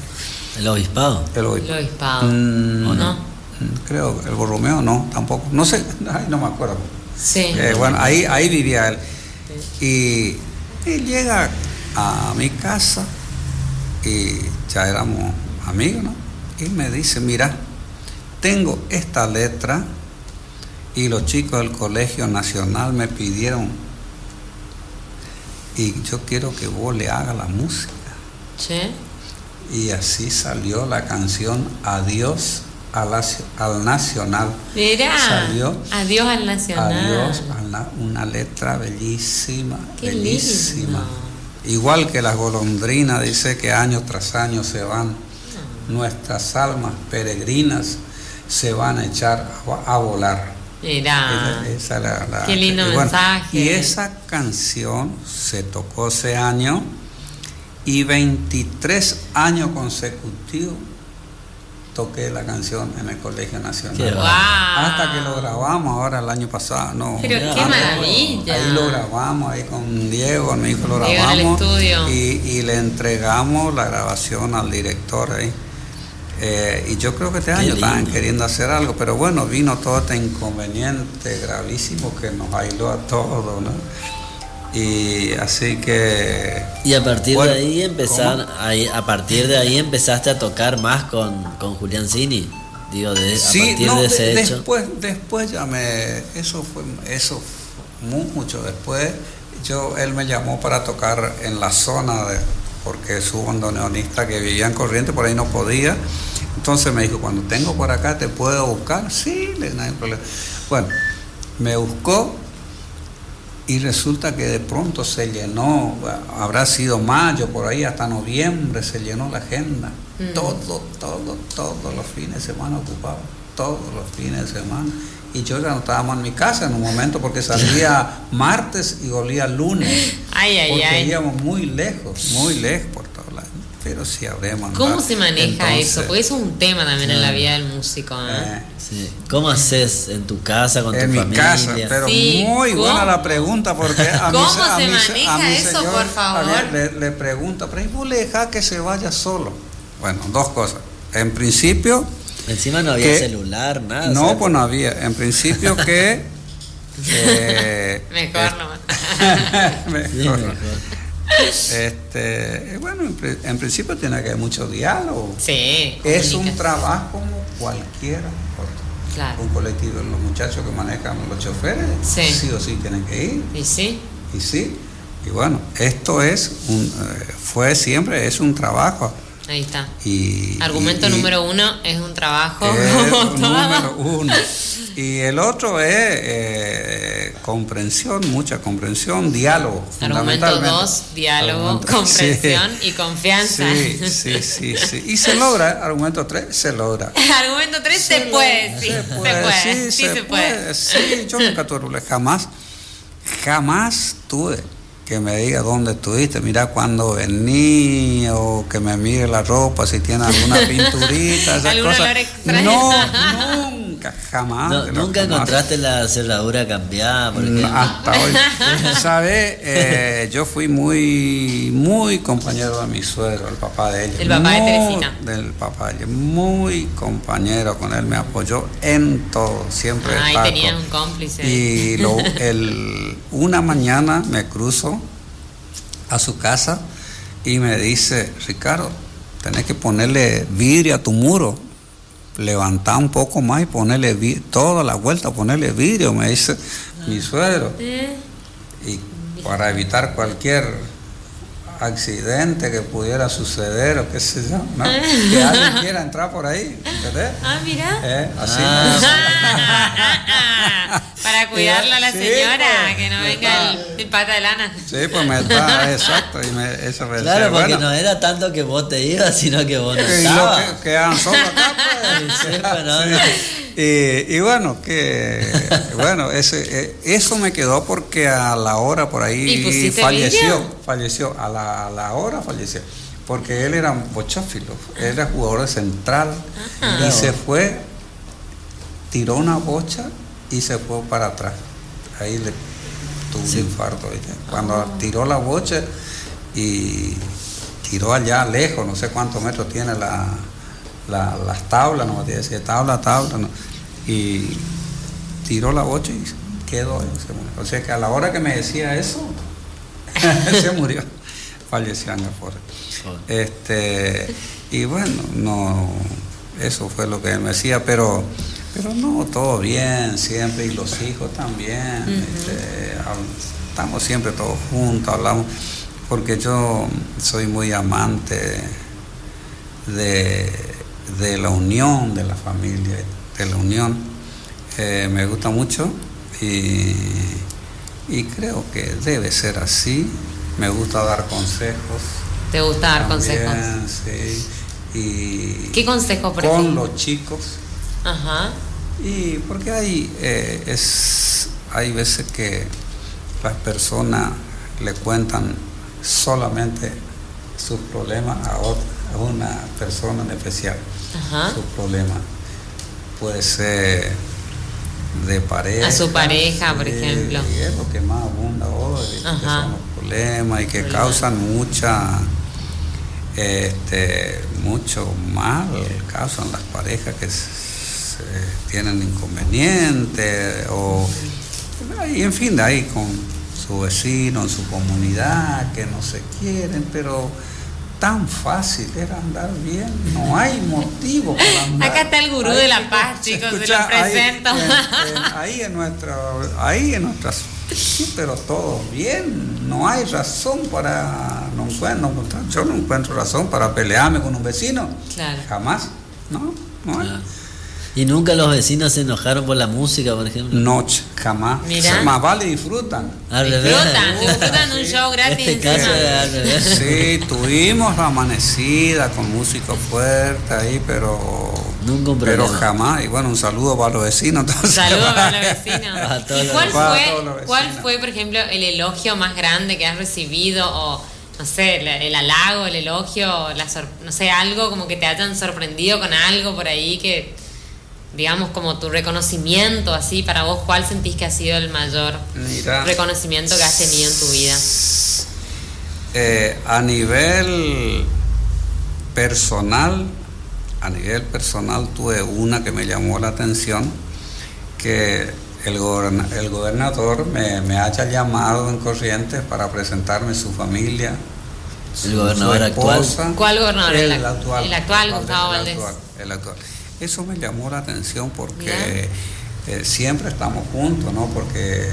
El obispado. El obispado. Mm, ¿O no? mm, Creo, el Borromeo no, tampoco. No sé, <laughs> ay, no me acuerdo. Sí. Eh, bueno, ahí, ahí vivía él. Y él llega a mi casa y ya éramos amigos, ¿no? Y me dice, mira, tengo esta letra y los chicos del Colegio Nacional me pidieron y yo quiero que vos le hagas la música. Che. Y así salió la canción Adiós al Nacional. Mirá. Salió. Adiós al Nacional. Adiós, a la- una letra bellísima, Qué bellísima. lindo. Igual que las golondrinas, dice que año tras año se van, Ah. nuestras almas peregrinas se van a echar a, a volar. Mirá. Esa- la- Qué lindo y bueno, mensaje. Y esa canción se tocó ese año y 23 años consecutivos toqué la canción en el Colegio Nacional. Wow. Hasta que lo grabamos ahora el año pasado, no. Pero qué maravilla. Ahí lo grabamos, ahí con Diego, mi hijo lo grabamos. estudio. Y, y le entregamos la grabación al director ahí. Eh, y yo creo que este año estaban queriendo hacer algo, pero bueno, vino todo este inconveniente gravísimo que nos aisló a todos, ¿no? Y así que Y a partir Bueno, de ahí empezar, ahí, a partir de ahí empezaste a tocar más con, con Julián Cini. Digo, de, a partir no, de ese de- hecho. después, después ya me, eso fue, eso mucho después, yo, él me llamó para tocar en la zona de, porque su bandoneonista que vivía en Corriente por ahí no podía, entonces me dijo, cuando tengo por acá te puedo buscar, sí, le- no hay problema. Bueno, me buscó y resulta que de pronto se llenó, habrá sido mayo, por ahí hasta noviembre se llenó la agenda. Mm. Todo, todo, todos los fines de semana ocupado, todos los fines de semana. Y yo ya no estábamos en mi casa en un momento porque salía <laughs> martes y volvía lunes. Ay, ay, porque ay. íbamos muy lejos, muy lejos. Pero sí habremos ¿Cómo se maneja Entonces, eso? Porque eso es un tema también en la vida del músico. ¿eh? eh, Sí. ¿Cómo haces en tu casa, con en tu mi familia? casa, pero Sí, muy ¿cómo? buena la pregunta porque a <laughs> ¿Cómo mi, a se mi- maneja a mi eso, señor por favor? Le, le pregunta, pero ¿y vos le dejás que se vaya solo? Bueno, dos cosas. En principio, Encima no había celular, nada. no, o sea, pues no había. En principio que... eh, <laughs> Mejor eh, nomás. <laughs> sí, mejor. mejor. Este, bueno, en, pri- en principio tiene que haber mucho diálogo. Sí. Es un trabajo como cualquiera. Claro. Un colectivo, los muchachos que manejan los choferes, Sí. sí o sí tienen que ir. ¿Y sí? Y sí, y bueno, esto es un, eh, fue siempre, es un trabajo. Ahí está. Y, Argumento y- número uno es un trabajo. es <laughs> número uno. Y el otro es eh, comprensión, mucha comprensión, diálogo. Argumento dos, diálogo, Argumento- <laughs> comprensión sí. y confianza. Sí, sí, sí, sí. Y se logra, argumento tres, se logra. <laughs> Argumento tres se, puede, sí. Se puede, sí, se, puede. Sí, yo nunca tuve problemas, jamás, jamás tuve que me diga dónde estuviste, mira cuándo vení, o que me mire la ropa, si tiene alguna <laughs> pinturita, esas ¿Algún cosas. No, <laughs> nunca, jamás. No, ¿Nunca jamás. encontraste la cerradura cambiada, por ejemplo? Hasta hoy. <laughs> ¿Sabe? Eh, yo fui muy, muy compañero de mi suegro, el papá de ella. El papá de Teresita. Del papá de ella. Muy compañero con él, me apoyó en todo, siempre. Ahí Paco. tenía un cómplice. Y lo- el, una mañana me cruzo a su casa y me dice, Ricardo, tenés que ponerle vidrio a tu muro. Levantar un poco más y ponerle toda la vuelta, ponerle vidrio, me dice mi suegro. Y para evitar cualquier accidente que pudiera suceder o qué sé yo, ¿no? <laughs> que alguien quiera entrar por ahí, ¿entendés? Ah, mira. Eh, Así Ah. <laughs> Para cuidarla a la Sí, señora, pues. que no venga el, el pata de lana. Sí, pues me está, <laughs> exacto, y me, eso me Claro, decía, porque bueno, no era tanto que vos te ibas, sino que vos no y lo estabas. que quedan solo acá, pues. Sí, no, Sí. no. Y, y bueno, que bueno, ese, eh, eso me quedó porque a la hora por ¿Y ahí falleció, falleció, a la, a la hora falleció, porque él era un bochófilo, él era jugador de central Ajá. y se fue, tiró una bocha y se fue para atrás. Ahí le tuvo Sí. un infarto. ¿viste? Cuando tiró la bocha y tiró allá lejos, no sé cuántos metros tiene la, la- las tablas, no me decir tabla, tabla, no. Y tiró la bocha y quedó ahí, se murió. O sea que a la hora que me decía eso, <laughs> se murió, falleció en el foro. Este, y bueno, no, eso fue lo que él me decía, pero, pero no, todo bien, siempre, y los hijos también, este, estamos siempre todos juntos, hablamos, porque yo soy muy amante de, de la unión de la familia, de la unión, Eh, me gusta mucho y, y creo que debe ser así, me gusta dar consejos. ¿Te gusta dar También, consejos? Sí. Y ¿Qué consejos, por con ejemplo? los chicos. Ajá. Y porque hay, eh, es, hay veces que las personas le cuentan solamente sus problemas a, otra, a una persona en especial. Ajá. Sus problemas. Puede ser de pareja. A su pareja, por ejemplo. Y es lo que más abunda hoy, que son los problemas y que causan mucha este, mucho mal causan las parejas que se- tienen inconvenientes o y en fin de ahí con su vecino en su comunidad que no se quieren pero tan fácil era andar bien no hay motivo para <laughs> andar Acá está el gurú Ahí de La Paz, chicos, se lo ahí, presento. en- <laughs> en- ahí en nuestro ahí en nuestras sí, pero todo bien no hay razón para no encuentro, no encuentro- yo no encuentro razón para pelearme con un vecino Claro. jamás no no hay Claro. Y nunca los vecinos se enojaron por la música, por ejemplo. noche jamás Mira. más vale disfrutan Al revés. Disfrutan, disfrutan un show gratis Este caso al revés. sí tuvimos la amanecida con música fuerte ahí pero Nunca un pero jamás y bueno un saludo para los vecinos entonces. Saludos para los vecinos. Para <laughs> todos ¿Y los cuál. Para fue, todos los cuál vecinos. fue, por ejemplo, el elogio más grande que has recibido o no sé, el, el halago, el elogio, la sor- no sé, algo como que te hayan sorprendido con algo por ahí que digamos como tu reconocimiento así para vos, ¿cuál sentís que ha sido el mayor Mira. reconocimiento que has tenido en tu vida? Eh, a nivel personal, a nivel personal tuve una que me llamó la atención, que el, goberna- el gobernador me, me haya llamado en Corrientes para presentarme su familia. El gobernador actual. ¿Cuál gobernador? El, El ac- actual. el actual, Gustavo el Valdés. actual, el actual. Eso me llamó la atención porque eh, siempre estamos juntos, ¿no? Porque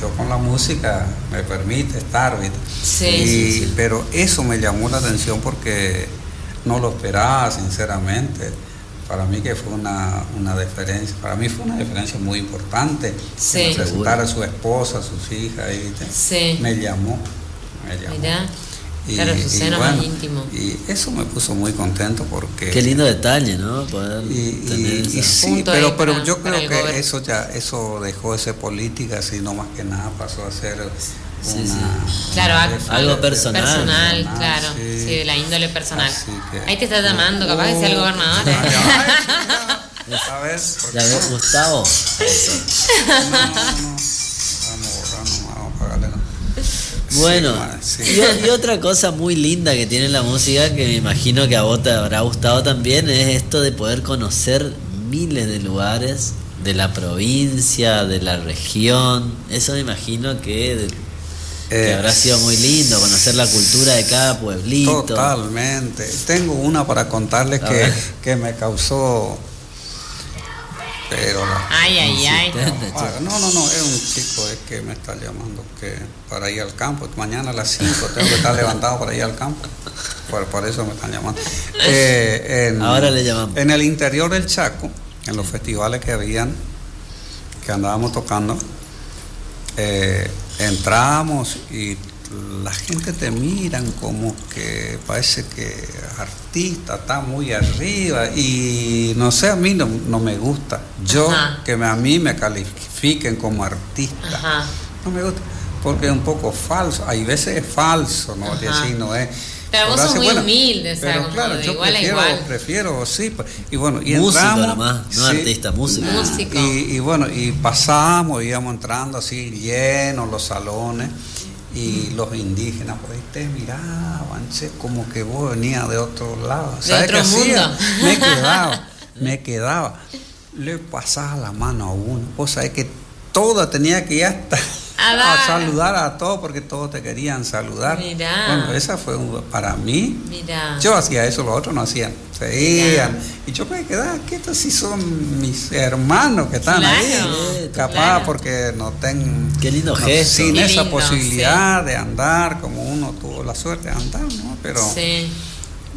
yo con la música me permite estar, ¿viste? Sí, Y- sí, sí. Pero eso me llamó la atención porque no lo esperaba, sinceramente. Para mí que fue una, una diferencia, para mí fue una diferencia muy importante. Sí. Presentara a su esposa, a sus hijas, ¿viste? Sí. Me llamó, me llamó. Mirá. Claro, su seno más íntimo. Y eso me puso muy contento porque... Qué lindo detalle, ¿no? Poder Y, y- tener y sí, Punto pero, pero para- yo creo que gober- eso ya eso dejó de ser política, sino más que nada pasó a ser Sí, una, sí. Claro, una algo personal. Personal, personal, claro. sí. Sí, de la índole personal. Que- Ahí te está llamando, capaz que sea el gobernador. <laughs> ¿eh? Ay, ay, <laughs> a ver, ¿por qué Ya ves? Gustavo. <laughs> No, no, Bueno, Sí, y, otra cosa muy linda que tiene la música, que me imagino que a vos te habrá gustado también, es esto de poder conocer miles de lugares de la provincia, de la región. Eso me imagino que, que Eh, habrá sido muy lindo, conocer la cultura de cada pueblito. Totalmente. Tengo una para contarles que, que me causó pero la- Ay, ay, ay. Ah, No, no, no, es un chico es que me está llamando que para ir al campo. Mañana a las 5 tengo que estar levantado para ir al campo. Por, por eso me están llamando. Eh, en- Ahora le llamamos. En el interior del Chaco, en los festivales que habían, que andábamos tocando, eh, entramos y la gente te miran como que parece que artista está muy arriba y no sé, a mí no, no me gusta. Yo, Ajá. que me- a mí me califiquen como artista, Ajá. no me gusta, porque es un poco falso, hay veces es falso, ¿no? Decir, no es. Pero vos sos así, muy humilde, o sea, pero claro, yo igual prefiero, igual. prefiero, sí, pues, y bueno, y Músico entramos, nomás, no artista, músico. Músico. y, y bueno, y pasamos, íbamos entrando así llenos los salones y los indígenas por ahí te miraban, che, como que vos venías de otro lado. ¿Sabes qué hacía? Me quedaba, me quedaba. Le pasaba la mano a uno. Vos sabés que toda tenía que ir hasta A a, dar. saludar a todos porque todos te querían saludar. Mirá. Bueno, esa fue un- para mí Mira. yo hacía eso, los otros no hacían. Se iban. Y yo me quedaba, que estos sí son mis hermanos que están Claro, ahí. Capaz claro. porque no tengo. Qué lindo gesto. Sin Qué esa lindo, posibilidad de andar como uno tuvo la suerte de andar, ¿no? Pero Sí.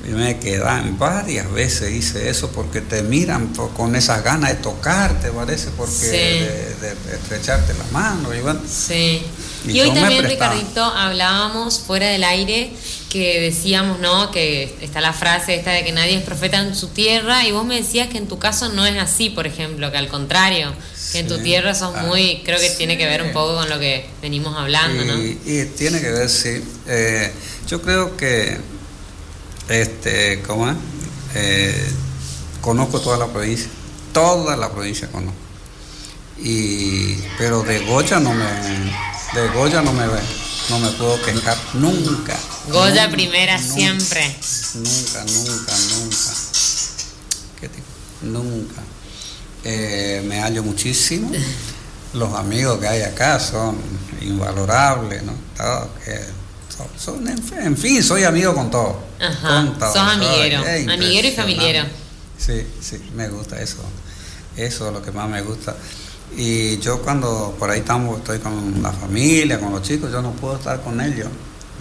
Me quedaba, varias veces hice eso porque te miran por- con esas ganas de tocarte, parece, porque Sí. de, de estrecharte la mano. Y bueno, Sí. Y Y hoy también. Ricardito, hablábamos fuera del aire que decíamos, ¿no? Que está la frase esta de que nadie es profeta en su tierra y vos me decías que en tu caso no es así, por ejemplo, que al contrario, que en tu tierra sos Ah, muy, creo que tiene que ver un poco con lo que venimos hablando, ¿no? Y, y tiene que ver, sí. Eh, yo creo que, este, ¿cómo es? Eh, conozco toda la provincia, toda la provincia conozco. Y, pero de Goya no me, de Goya no me, no me puedo quejar nunca. Goya Nunca, primera nunca, siempre. Nunca, nunca, nunca. ¿Qué tipo? Nunca. Eh, me hallo muchísimo. <laughs> Los amigos que hay acá son invalorables, ¿no? Todo, que son, son- en, fin, soy amigo con todos. Ajá, Con todos, sos amiguero, soy- es amiguero y familiero. Sí, sí, me gusta eso. Eso es lo que más me gusta. Y yo cuando por ahí estamos, estoy con la familia, con los chicos, yo no puedo estar con ellos.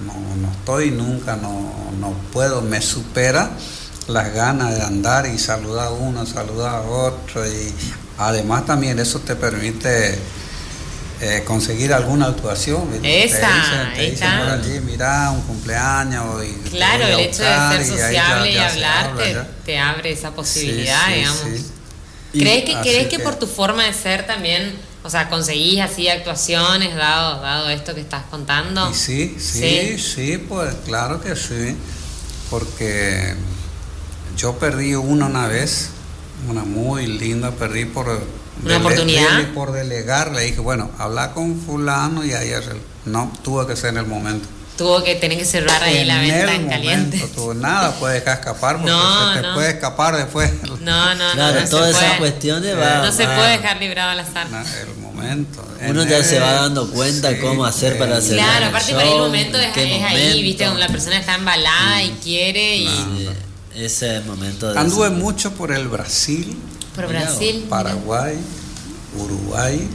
No, no estoy nunca, no, no puedo, me supera las ganas de andar y saludar a uno, saludar a otro. Y además también eso te permite eh, conseguir alguna actuación. Esa, te dicen, dicen allí, mira, un cumpleaños. Y Claro, el hecho de buscar", ser sociable y hablar habla, te, abre esa posibilidad, Sí, sí, digamos. sí. Y- ¿Crees que, crees que que- por tu forma de ser también, o sea, conseguís así actuaciones dado, dado esto que estás contando? Sí, sí, sí, pues claro que sí, porque yo perdí una una vez, una muy linda, perdí por... ¿Una oportunidad? dele- por delegar, le dije, bueno, habla con fulano y ahí es el- No, tuvo que ser en el momento. Tuvo que tener que cerrar ahí la en venta el en caliente. <laughs> tuvo- nada puede dejar escapar porque No, se te no. puede escapar después. <laughs> No, no, Claro, no. no todas esas cuestiones va. No se va- puede dejar librado al azar. El momento. Uno ya se va el- dando cuenta sí, cómo hacer para hacer Claro, el aparte show, para el momento en es, es ahí, momento. viste, donde la persona está embalada y quiere y... Ese es el momento de. Anduve mucho por el Brasil, Por Brasil. Paraguay, Uruguay.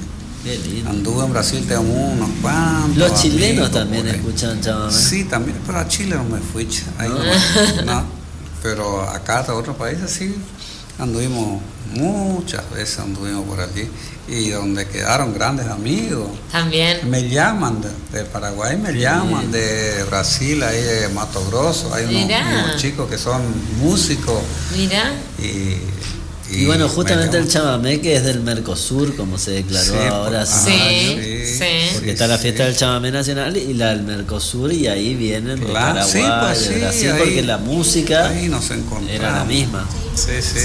Qué lindo. Anduve en Brasil, tengo unos cuantos. Los chilenos amigos también escuchan chamamé. Sí, también, pero a Chile no me fui. ch- ahí No. no, no. <laughs> Pero acá a otros países sí, anduvimos muchas veces, anduvimos por allí. Y donde quedaron grandes amigos. También. Me llaman de, de Paraguay, me llaman de Brasil, ahí de Mato Grosso. Hay unos, chicos que son músicos Mira. y. Y bueno, me justamente el chamamé que es del Mercosur, como se declaró Sí, ahora hace Sí, años. sí. Porque sí, está la sí. fiesta del chamamé nacional y la del Mercosur y ahí vienen de Claro, Paraguay, sí, pues de sí, Brasil, ahí- porque la música Ahí nos encontramos. era la misma. Sí, sí.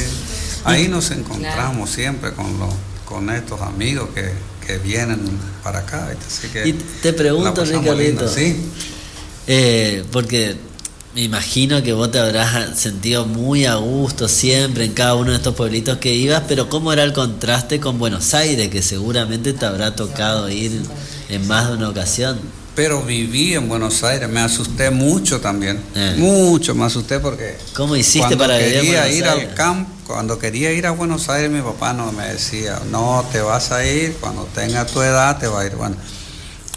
Ahí nos encontramos siempre con los con estos amigos que, que vienen para acá. ¿viste? Así que Y te pregunto, Ricardito. Sí. Eh, porque me imagino que vos te habrás sentido muy a gusto siempre en cada uno de estos pueblitos que ibas, pero ¿cómo era el contraste con Buenos Aires, que seguramente te habrá tocado ir en más de una ocasión? pero viví en Buenos Aires, me asusté mucho también, Eh. mucho me asusté porque ¿Cómo hiciste para vivir en quería Buenos ir Aires? al campo, cuando quería ir a Buenos Aires, mi papá no me decía, no te vas a ir, cuando tenga tu edad te va a ir. Bueno,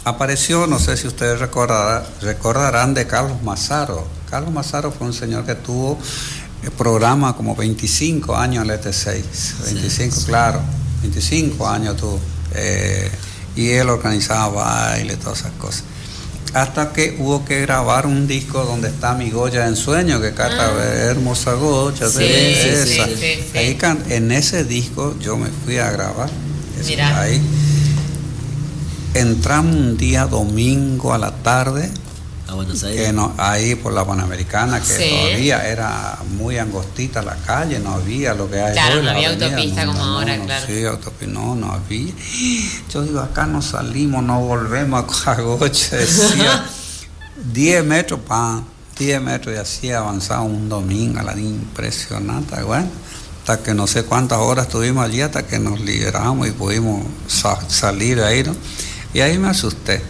apareció, no sé si ustedes recordarán, recordarán de Carlos Mazaro. Carlos Mazaro fue un señor que tuvo el programa como 25 años en el ET6, 25, claro, 25 años tuvo. eh, y él organizaba baile, todas esas cosas. Hasta que hubo que grabar un disco donde está mi Goya en sueño, que canta Ah. hermosa Goya, Sí, esa. Ahí can- en ese disco yo me fui a grabar. Eso, Mirá. Ahí. Entramos un día domingo a la tarde, A Buenos que no, ahí por la Panamericana, que Sí. todavía era muy angostita la calle, no había lo que hay Claro, hoy, no había avenida, autopista como ahora, no, claro. Sí, autopista, no, no había. Yo digo, acá no salimos, no volvemos a <laughs> decía, 10 metros, pa, 10 metros, y así avanzaba un domingo, la impresionante, bueno, hasta que no sé cuántas horas estuvimos allí, hasta que nos liberamos y pudimos sa- salir de ahí, ¿no? Y ahí me asusté.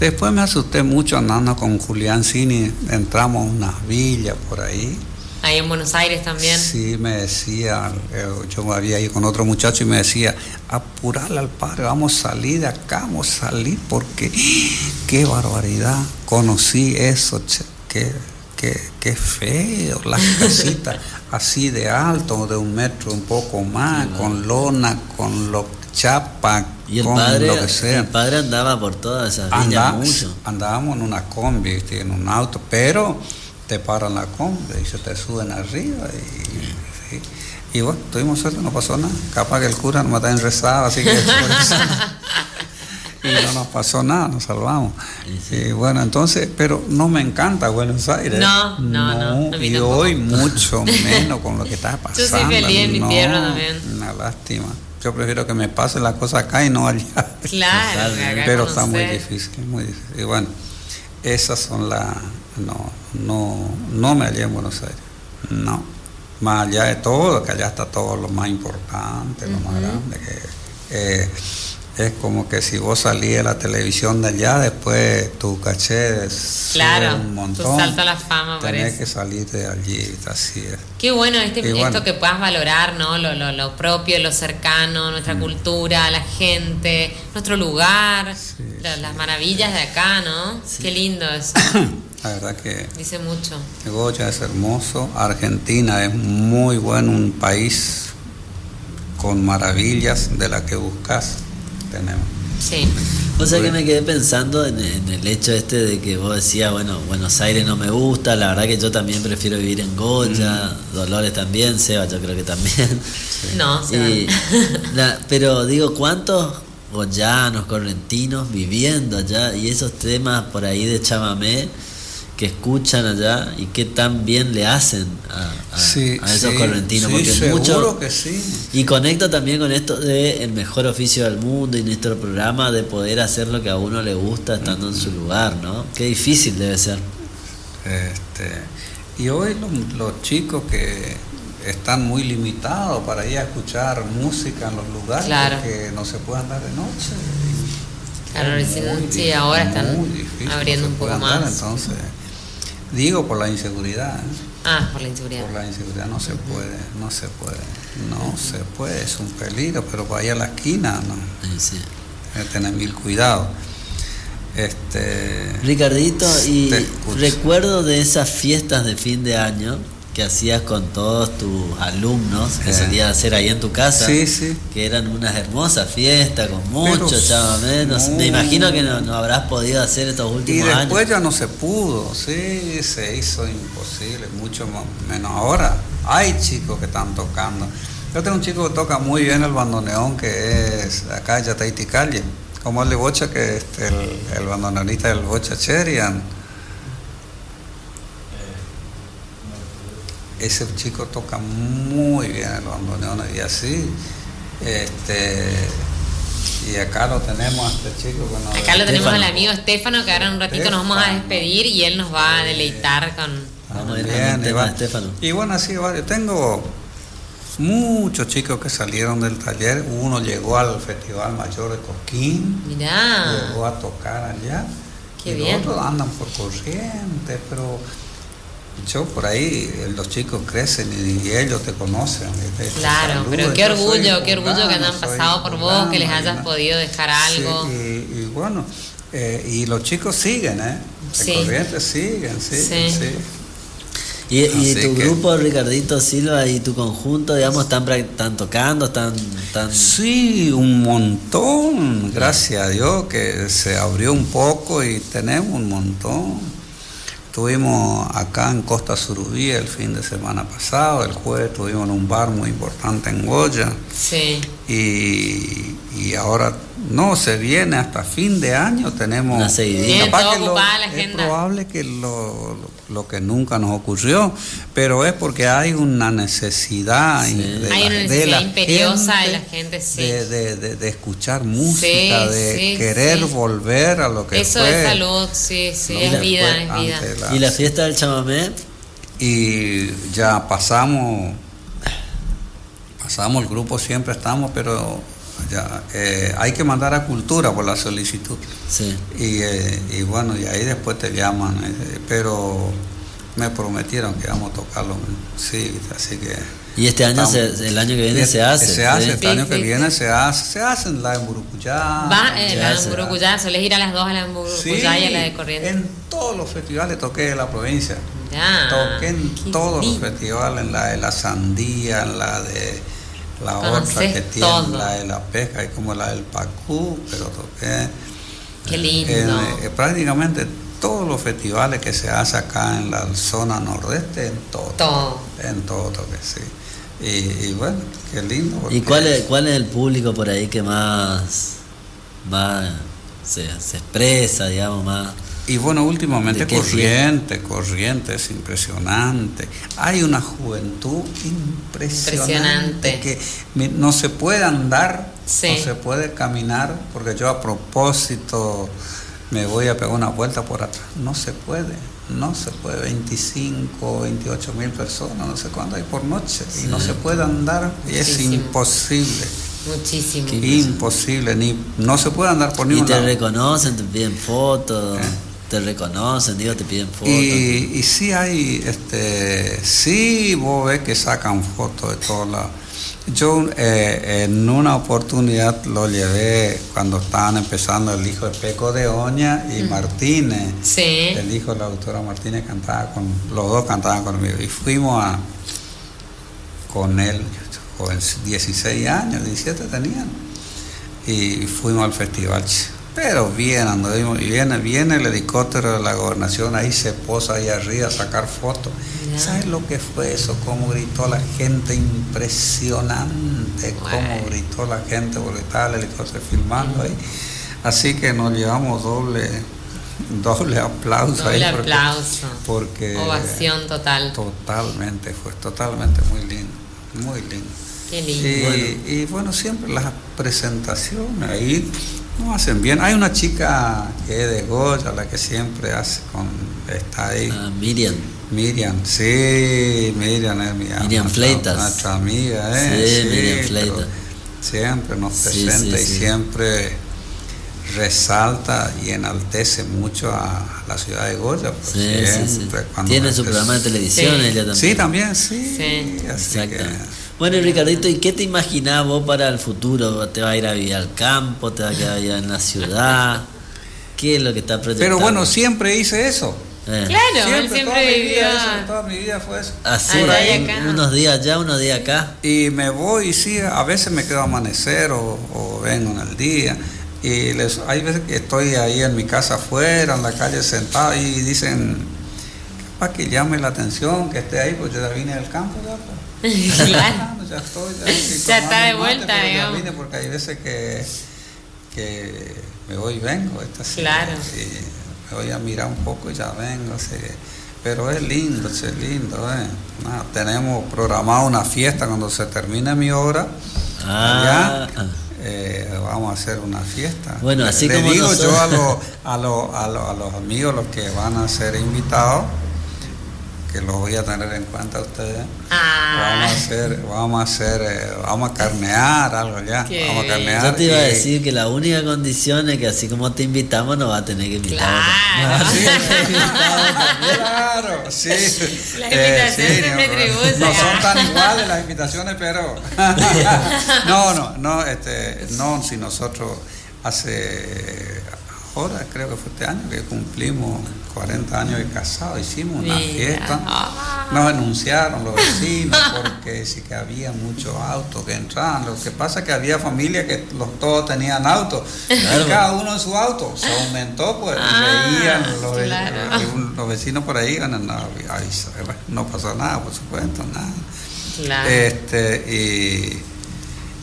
Después me asusté mucho andando con Julián Cini, entramos a unas villas por ahí. Ahí en Buenos Aires también. Sí, me decía, eh, yo me había ido con otro muchacho y me decía, apurarle al padre, vamos a salir de acá, vamos a salir porque <gasps> qué barbaridad, conocí eso, che, qué, qué, qué feo, las <laughs> casitas así de alto, de un metro, un poco más, con lona, con lo chapa, Y el con padre, lo que sea. el padre andaba por todas esas villas Anda- mucho. andábamos en una combi, ¿viste? en un auto, pero te paran la combi y se te suben arriba y, sí. y bueno, tuvimos suerte, no pasó nada. Capaz que el cura nos mata en rezado, así que <laughs> y no nos pasó nada, nos salvamos. Y bueno, entonces, pero no me encanta Buenos Aires. No, no, no, y tampoco. hoy mucho menos con lo que está soy pasando. feliz en mi tierra también. Una lástima. Yo prefiero que me pase la cosa acá y no allá. <laughs> Claro, Pero está muy difícil, muy difícil. Y bueno, esas son las... No, no, no me hallé en Buenos Aires. No. Más allá de todo, que allá está todo lo más importante, lo más grande. Que, eh, es como que si vos salís de la televisión de allá, después tu caché Claro, un montón. salto a la fama, Tenés parece. que salir de allí, así es. Qué bueno este, Y bueno. esto que puedas valorar, ¿no? Lo, lo, lo propio, lo cercano, Mm. nuestra cultura, la gente, nuestro lugar, Sí, la- sí. las maravillas de acá, ¿no? Qué lindo eso. <coughs> La verdad que Dice mucho. Goya es hermoso, Argentina es muy bueno, un país con maravillas de las que buscas. Tenemos. Sí. O sea que me quedé pensando en, en el hecho este de que vos decías, bueno, Buenos Aires no me gusta, la verdad que yo también prefiero vivir en Goya, Mm. Dolores también, Seba yo creo que también. No, Y- <laughs> la- pero digo, ¿cuántos goyanos, correntinos viviendo allá y esos temas por ahí de chamamé que escuchan allá y qué tan bien le hacen a, a- Sí, a esos sí, correntinos? sí, porque seguro mucho, que sí. y conecto también con esto de el mejor oficio del mundo y nuestro programa de poder hacer lo que a uno le gusta estando en su lugar, ¿no? Qué difícil debe ser. Este, y hoy los, los chicos que están muy limitados para ir a escuchar música en los lugares Claro. que no se puede andar de noche. Claro, sí, ahora están abriendo un poco andar, más. Entonces, digo por la inseguridad. Ah, por la inseguridad. Por la inseguridad no se puede, no se puede, no se puede, es un peligro, pero para ir a la esquina no, Sí, hay que tener mil cuidados. Este, Ricardito, y recuerdo de esas fiestas de fin de año que hacías con todos tus alumnos, que Eh. solías hacer ahí en tu casa, Sí, sí. que eran unas hermosas fiestas con mucho chamamé. No. Me imagino que no, no habrás podido hacer estos y últimos después años. ya no se pudo, sí, se hizo imposible, mucho menos ahora. Hay chicos que están tocando. Yo tengo un chico que toca muy bien el bandoneón, que es acá Yataiti Calle, como el de Bocha, que es el, el bandoneonista del Bocha Cherian. Ese chico toca muy bien el bandoneón y así. Este, y acá lo tenemos a este chico que nos- Acá lo tenemos Estefano. al amigo Estefano, que ahora en un ratito nos vamos a despedir y él nos va a deleitar con... Iván. de Estefano. Y bueno, así varios. Tengo muchos chicos que salieron del taller. Uno llegó al Festival Mayor de Coquín, Mirá. llegó a tocar allá. Qué y bien. los otros andan por corriente, pero yo por ahí, eh, los chicos crecen y, y ellos te conocen. te- te Claro, saludan, pero qué orgullo, qué orgullo que hayan pasado por vos, que les hayas y podido dejar algo. Sí, y, y bueno, eh, y los chicos siguen, ¿eh? Sí. corriente siguen, siguen, Sí. sí. Y, y tu que- grupo, Ricardito Silva, y tu conjunto, digamos, están, están tocando, están... están... Sí, un montón, gracias a Dios que se abrió un poco y tenemos un montón. Estuvimos acá en Costa Surubí el fin de semana pasado, el jueves estuvimos en un bar muy importante en Goya Sí, y, y ahora no, se viene hasta fin de año, tenemos... Una seguidilla. Bien, Capaz todo que lo- la es agenda. probable que lo, lo- lo que nunca nos ocurrió, pero es porque hay una necesidad Sí. de Hay la- una de necesidad la imperiosa de la gente, sí. de, de- de- de escuchar música, de sí, querer sí. volver a lo que eso fue. es salud, sí, sí, es vida, es vida. la- ¿Y la fiesta del chamamé? y ya pasamos, pasamos el grupo, siempre estamos, pero ya, eh, hay que mandar a cultura por la solicitud. Sí. Y, eh, y bueno, y ahí después te llaman, eh, pero me prometieron que vamos a tocarlo, sí, así que... Y este año, estamos- se- el año que viene se hace. Se hace, ¿sí? este Sí, año que viene se hace, se hacen la en Burucuyá. Va, eh, se la hace. Hamburgucuyá, solés ir a las dos a la Hamburgucuyá y a la de Corrientes. En todos los festivales toqué de la provincia. Ya, toqué en qué todos lindo. los festivales, en la de la sandía, en la de la otra que tiene, todo. la de la pesca y como la del Pacú, pero toqué Qué lindo. en, eh, prácticamente todos los festivales que se hace acá en la zona nordeste, en todo. Todo. En todo toqué, sí. Y, y bueno, qué lindo. ¿Y cuál es, cuál es el público por ahí que más, más se, se expresa, digamos, más... Y bueno, últimamente ¿De qué corriente, corriente, es impresionante. Hay una juventud impresionante, Impresionante. que no se puede andar, Sí. no se puede caminar, porque yo a propósito me voy a pegar una vuelta por atrás. No se puede, no se puede. 25, 28 mil personas, no sé cuánto hay por noche, y no se puede andar, y es imposible. Muchísimo. Imposible, ni no se puede andar por Y ningún te lado. reconocen, te piden fotos, Eh. Te reconocen, digo, te piden fotos. Y, y sí hay, este, sí vos ves que sacan fotos de todos lados. Yo eh, en una oportunidad lo llevé cuando estaban empezando el hijo de Peco de Oña y Martínez. Sí. El hijo de la doctora Martínez cantaba con, los dos cantaban conmigo. Y fuimos a, con él, joven, 16 años, 17 tenían. Y fuimos al festival. Pero bien, anduvimos, y viene, viene el helicóptero de la gobernación, ahí se posa ahí arriba a sacar fotos. Ya. ¿Sabes lo que fue eso? Cómo gritó la gente, impresionante, cómo gritó la gente, porque estaba el helicóptero filmando ahí. Así que nos llevamos doble, doble aplauso ahí. Doble porque- aplauso. Porque Ovación total. totalmente, fue totalmente muy lindo, muy lindo. Qué Y lindo. bueno. y bueno, siempre las presentaciones ahí no hacen bien. Hay una chica que es de Goya, la que siempre hace con, está ahí. Ah, Miriam. Miriam, sí, Miriam es mi Miriam Fleitas. Nuestra amiga, ¿eh? Sí, Miriam pero Fleitas. Siempre nos Sí, presenta sí, y sí. siempre resalta y enaltece mucho a la ciudad de Goya. pues Sí, sí, sí. siempre cuando Tiene su programa de televisión Sí. ella también. Sí, también, sí. Sí. Así Exacto. que, Bueno, y Ricardito, ¿y qué te imaginás vos para el futuro? ¿Te va a ir a vivir al campo? ¿Te va a quedar allá en la ciudad? ¿Qué es lo que está proyectando? pero bueno, siempre hice eso. Eh, Claro, él toda siempre mi vivió. vida eso, toda mi vida fue eso. Así, acá. unos días allá, unos días acá. Y me voy, y sí, a veces me quedo a amanecer o, o vengo en el día. Y les, hay veces que estoy ahí en mi casa afuera, en la calle sentado y dicen, para que llame la atención, que esté ahí, pues yo ya vine del campo ya. pues. <laughs> Claro. Ya estoy, ya, Ya está de mate, vuelta, digamos. vine porque hay veces que, que me voy y vengo. esta sí, Claro. y me voy a mirar un poco y ya vengo. sí. Pero es lindo, sí, es lindo. eh. Nada, tenemos programado una fiesta cuando se termine mi obra. Ah, allá, eh, vamos a hacer una fiesta. Bueno, así Le como digo nosotros- yo a, los- a, los- a, los- a los amigos, los que van a ser invitados, que los voy a tener en cuenta a ustedes. Ah. Vamos a hacer, vamos a hacer, eh, vamos a carnear algo ya. Qué Vamos a carnear. Yo te iba a decir que la única condición es que así como te invitamos, no va a tener que invitar. <laughs> Claro. Sí, claro, sí. Eh, sí, no. No son tan iguales las invitaciones, pero. <laughs> no, no, no, este, no, si nosotros hace. Ahora creo que fue este año que cumplimos 40 años de casado, hicimos una Mira. fiesta. Nos denunciaron los vecinos porque sí que había muchos autos que entraban. Lo que pasa es que había familias que los, todos tenían autos. Claro. Cada uno en su auto. Se aumentó, pues. y Ah, veían los, claro. vecinos por ahí. No, ay, no pasó nada, por supuesto, nada. Claro. Este,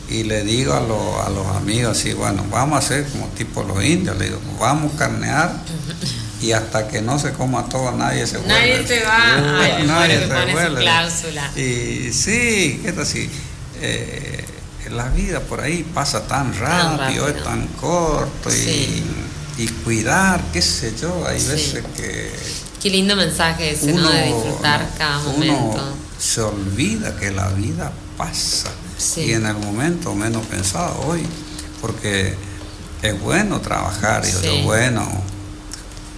y, y le digo a, los- a los amigos así, bueno, vamos a hacer como tipo los indios, le digo, vamos a carnear y hasta que no se coma todo nadie se vuelve. Nadie se va. Ay, muero que pone su vuelve. cláusula. Y sí, ¿qué tal si eh, la vida por ahí pasa tan rápido, es tan corto Sí. y, y cuidar, qué sé yo, hay Sí. veces que Qué lindo mensaje ese, ¿no? De disfrutar cada uno momento. se olvida que la vida pasa Sí. y en el momento menos pensado hoy, porque es bueno trabajar y es bueno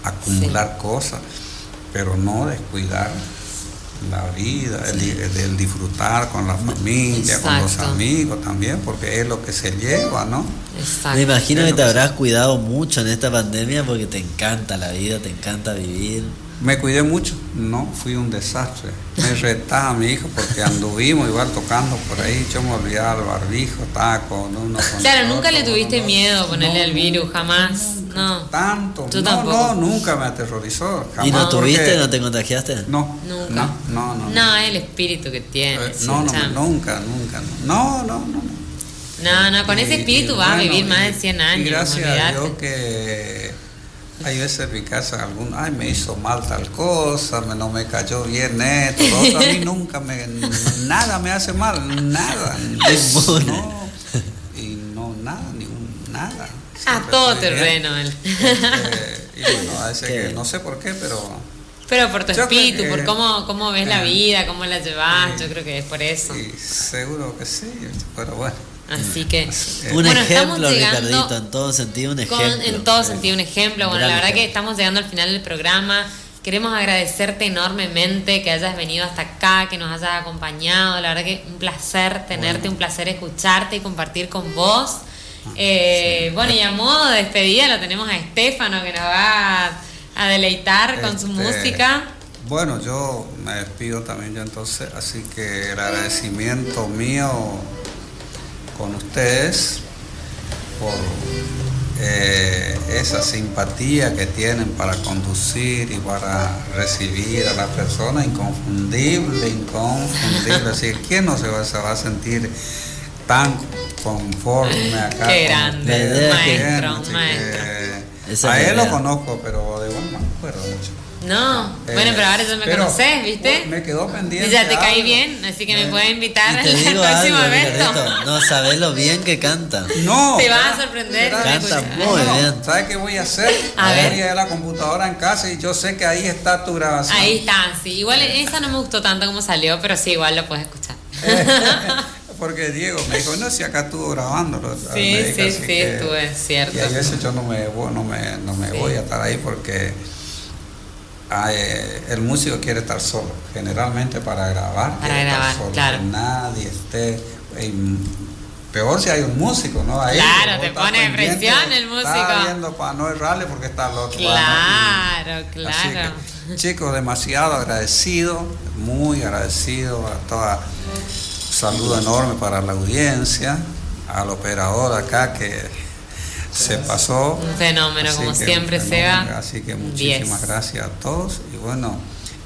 acumular cosas, pero no descuidar la vida, el, di- el- el disfrutar con la familia, con los amigos también, porque es lo que se lleva, ¿no? Exacto. Me imagino que te habrás cuidado mucho en esta pandemia porque te encanta la vida, te encanta vivir. Me cuidé mucho, no, fui un desastre. Me <laughs> retaba a mi hijo porque anduvimos igual tocando por ahí, yo me olvidaba el barbijo, con uno con Claro, nunca le tuviste miedo a ponerle No, al virus, jamás. No. Tanto. Yo no, tampoco. no, nunca me aterrorizó. ¿Y no tuviste, porque- no te contagiaste? No, Nunca. no, no, no. No, es el espíritu que tiene. Eh, no, no, nunca, nunca. No, no, no. no. No, no, con ese Y- espíritu y vas a vivir más y- de 100 Y años. gracias a. Dios que hay veces en mi casa algún, ay, me hizo mal tal cosa, me, no me cayó bien esto, lo otro, a mí <laughs> nunca me, nada me hace mal, nada. <laughs> No, <laughs> y no, nada, ni un, nada. Siempre todo terreno. él. Este, y bueno, a veces Qué que no sé por qué, pero Pero por tu Yo espíritu, que- por cómo, cómo ves la Eh, vida, cómo la llevas, yo creo que es por eso. y seguro que sí, pero bueno. Así que. Un Bueno, estamos ejemplo, llegando Ricardito, en todo sentido, un con- ejemplo. en todo sentido, un ejemplo. Bueno, la verdad que estamos llegando al final del programa. Queremos agradecerte enormemente que hayas venido hasta acá, que nos hayas acompañado. La verdad que un placer tenerte, Bueno. un placer escucharte y compartir con vos. Eh, Bueno, y a modo de despedida lo tenemos a Estefano que nos va a, deleitar con su Este, música. Bueno, yo me despido también ya entonces, así que el agradecimiento mío con ustedes por eh, esa simpatía que tienen para conducir y para recibir a la persona inconfundible, inconfundible. Así que ¿quién no se va, se va a sentir tan conforme acá? Qué con grande, maestro, Así que, maestro. Esa a él lo conozco, pero de igual no me acuerdo mucho. No, bueno, pero ahora ya me Eh, conocés, ¿viste? Me quedó pendiente. Y ya te caí algo. bien, así que me Eh, puedes invitar <laughs> al próximo algo, evento. No sabes lo bien que canta. No. Te vas a sorprender. Canta muy No, bien. ¿Sabes qué voy a hacer? A voy ver. a ir a la computadora en casa y yo sé que ahí está tu grabación. Ahí está, sí. Igual esa no me gustó tanto como salió, pero sí, igual lo puedes escuchar. <laughs> Porque Diego me dijo, no, si acá estuvo grabándolo. Sí, Me sí, sí, que- estuve, cierto. Y a veces yo no me, voy- no me, no me Sí. voy a estar ahí porque eh, el músico quiere estar solo. Generalmente para grabar. Para quiere estar grabar, solo, claro. Que nadie esté. eh, peor si hay un músico, ¿no? Ahí, Claro, te pone presión el Está músico. viendo para no errarle porque está el otro. Claro, Así claro. que, chicos, demasiado agradecido, muy agradecido a toda. Saludo enorme para la audiencia, al operador acá que se pasó. Un fenómeno, Así como que siempre, fenómeno, Así que muchísimas Diez. gracias a todos y bueno,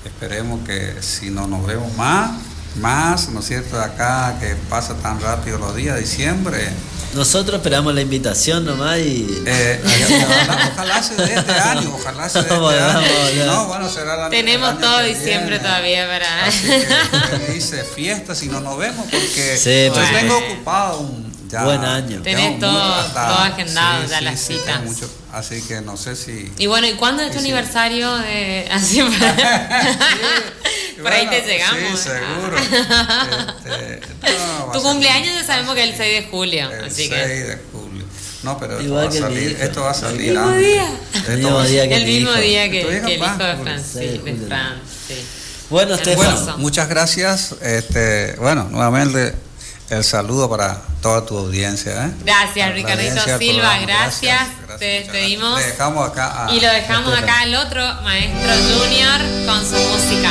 esperemos que si no nos vemos más, más, ¿no es cierto? De acá que pasa tan rápido los días, diciembre. Nosotros esperamos la invitación nomás y. Eh, <laughs> ojalá, ojalá se dé este año, ojalá se dé este <laughs> Vamos, año. vamos, Si no, bueno, será año- Tenemos año todo que diciembre viene. todavía para. Así que, que dice fiesta si no nos vemos porque Sí, yo por tengo ocupado un ya. Buen año. Tenés todo- todo agendado ya las tengo citas. mucho, así que no sé si. Y bueno, ¿y cuándo es tu Sí, sí. aniversario? De... <laughs> Así para... <laughs> Por ahí te Bueno, llegamos. Sí, seguro. <laughs> Este, no, Tu cumpleaños ya sabemos que es el 6 de julio, El así 6 que... de julio. No, pero esto va a salir. Esto va a El salir mismo día. El mismo día ser- que El mi mismo hijo. día que, el hijo de Fran, de sí. Fran, sí. Bueno. Estefan. Bueno, muchas gracias. Este, bueno, nuevamente el saludo para toda tu audiencia. ¿eh? Gracias, Ricardito Silva, gracias. Te despedimos. gracias. Le dejamos acá a- Y lo dejamos acá al otro maestro junior con su música.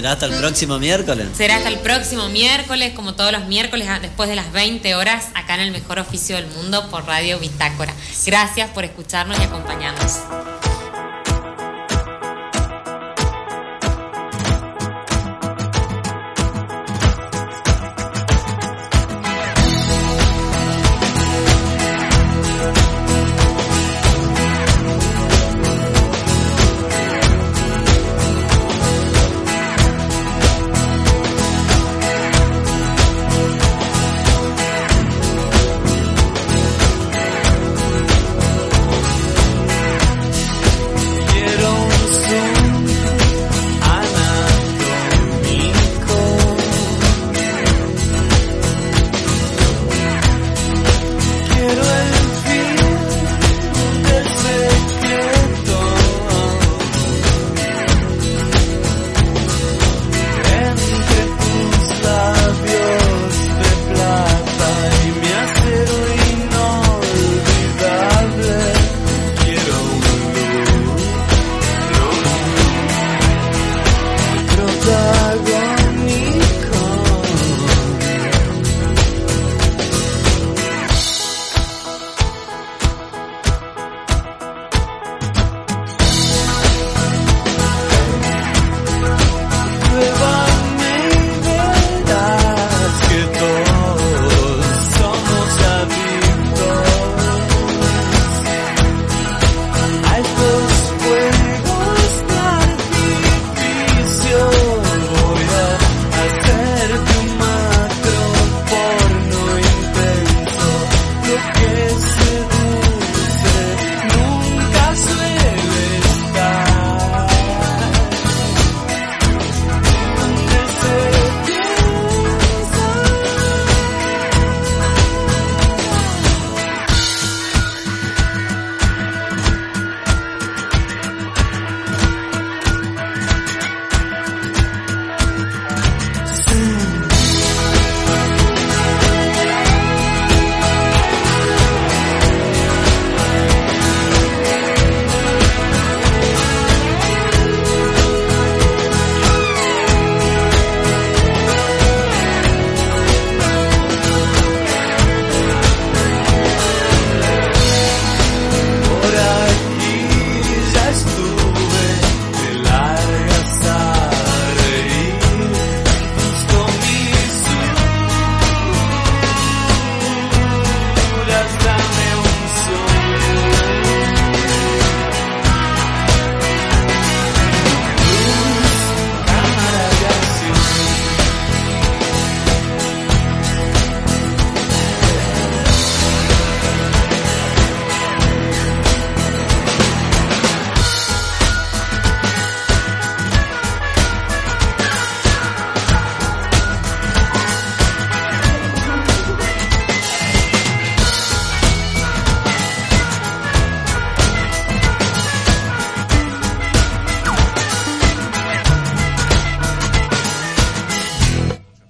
Será hasta el próximo miércoles. Será hasta el próximo miércoles, como todos los miércoles, después de las 20 horas, acá en el mejor oficio del mundo por Radio Bitácora. Gracias por escucharnos y acompañarnos.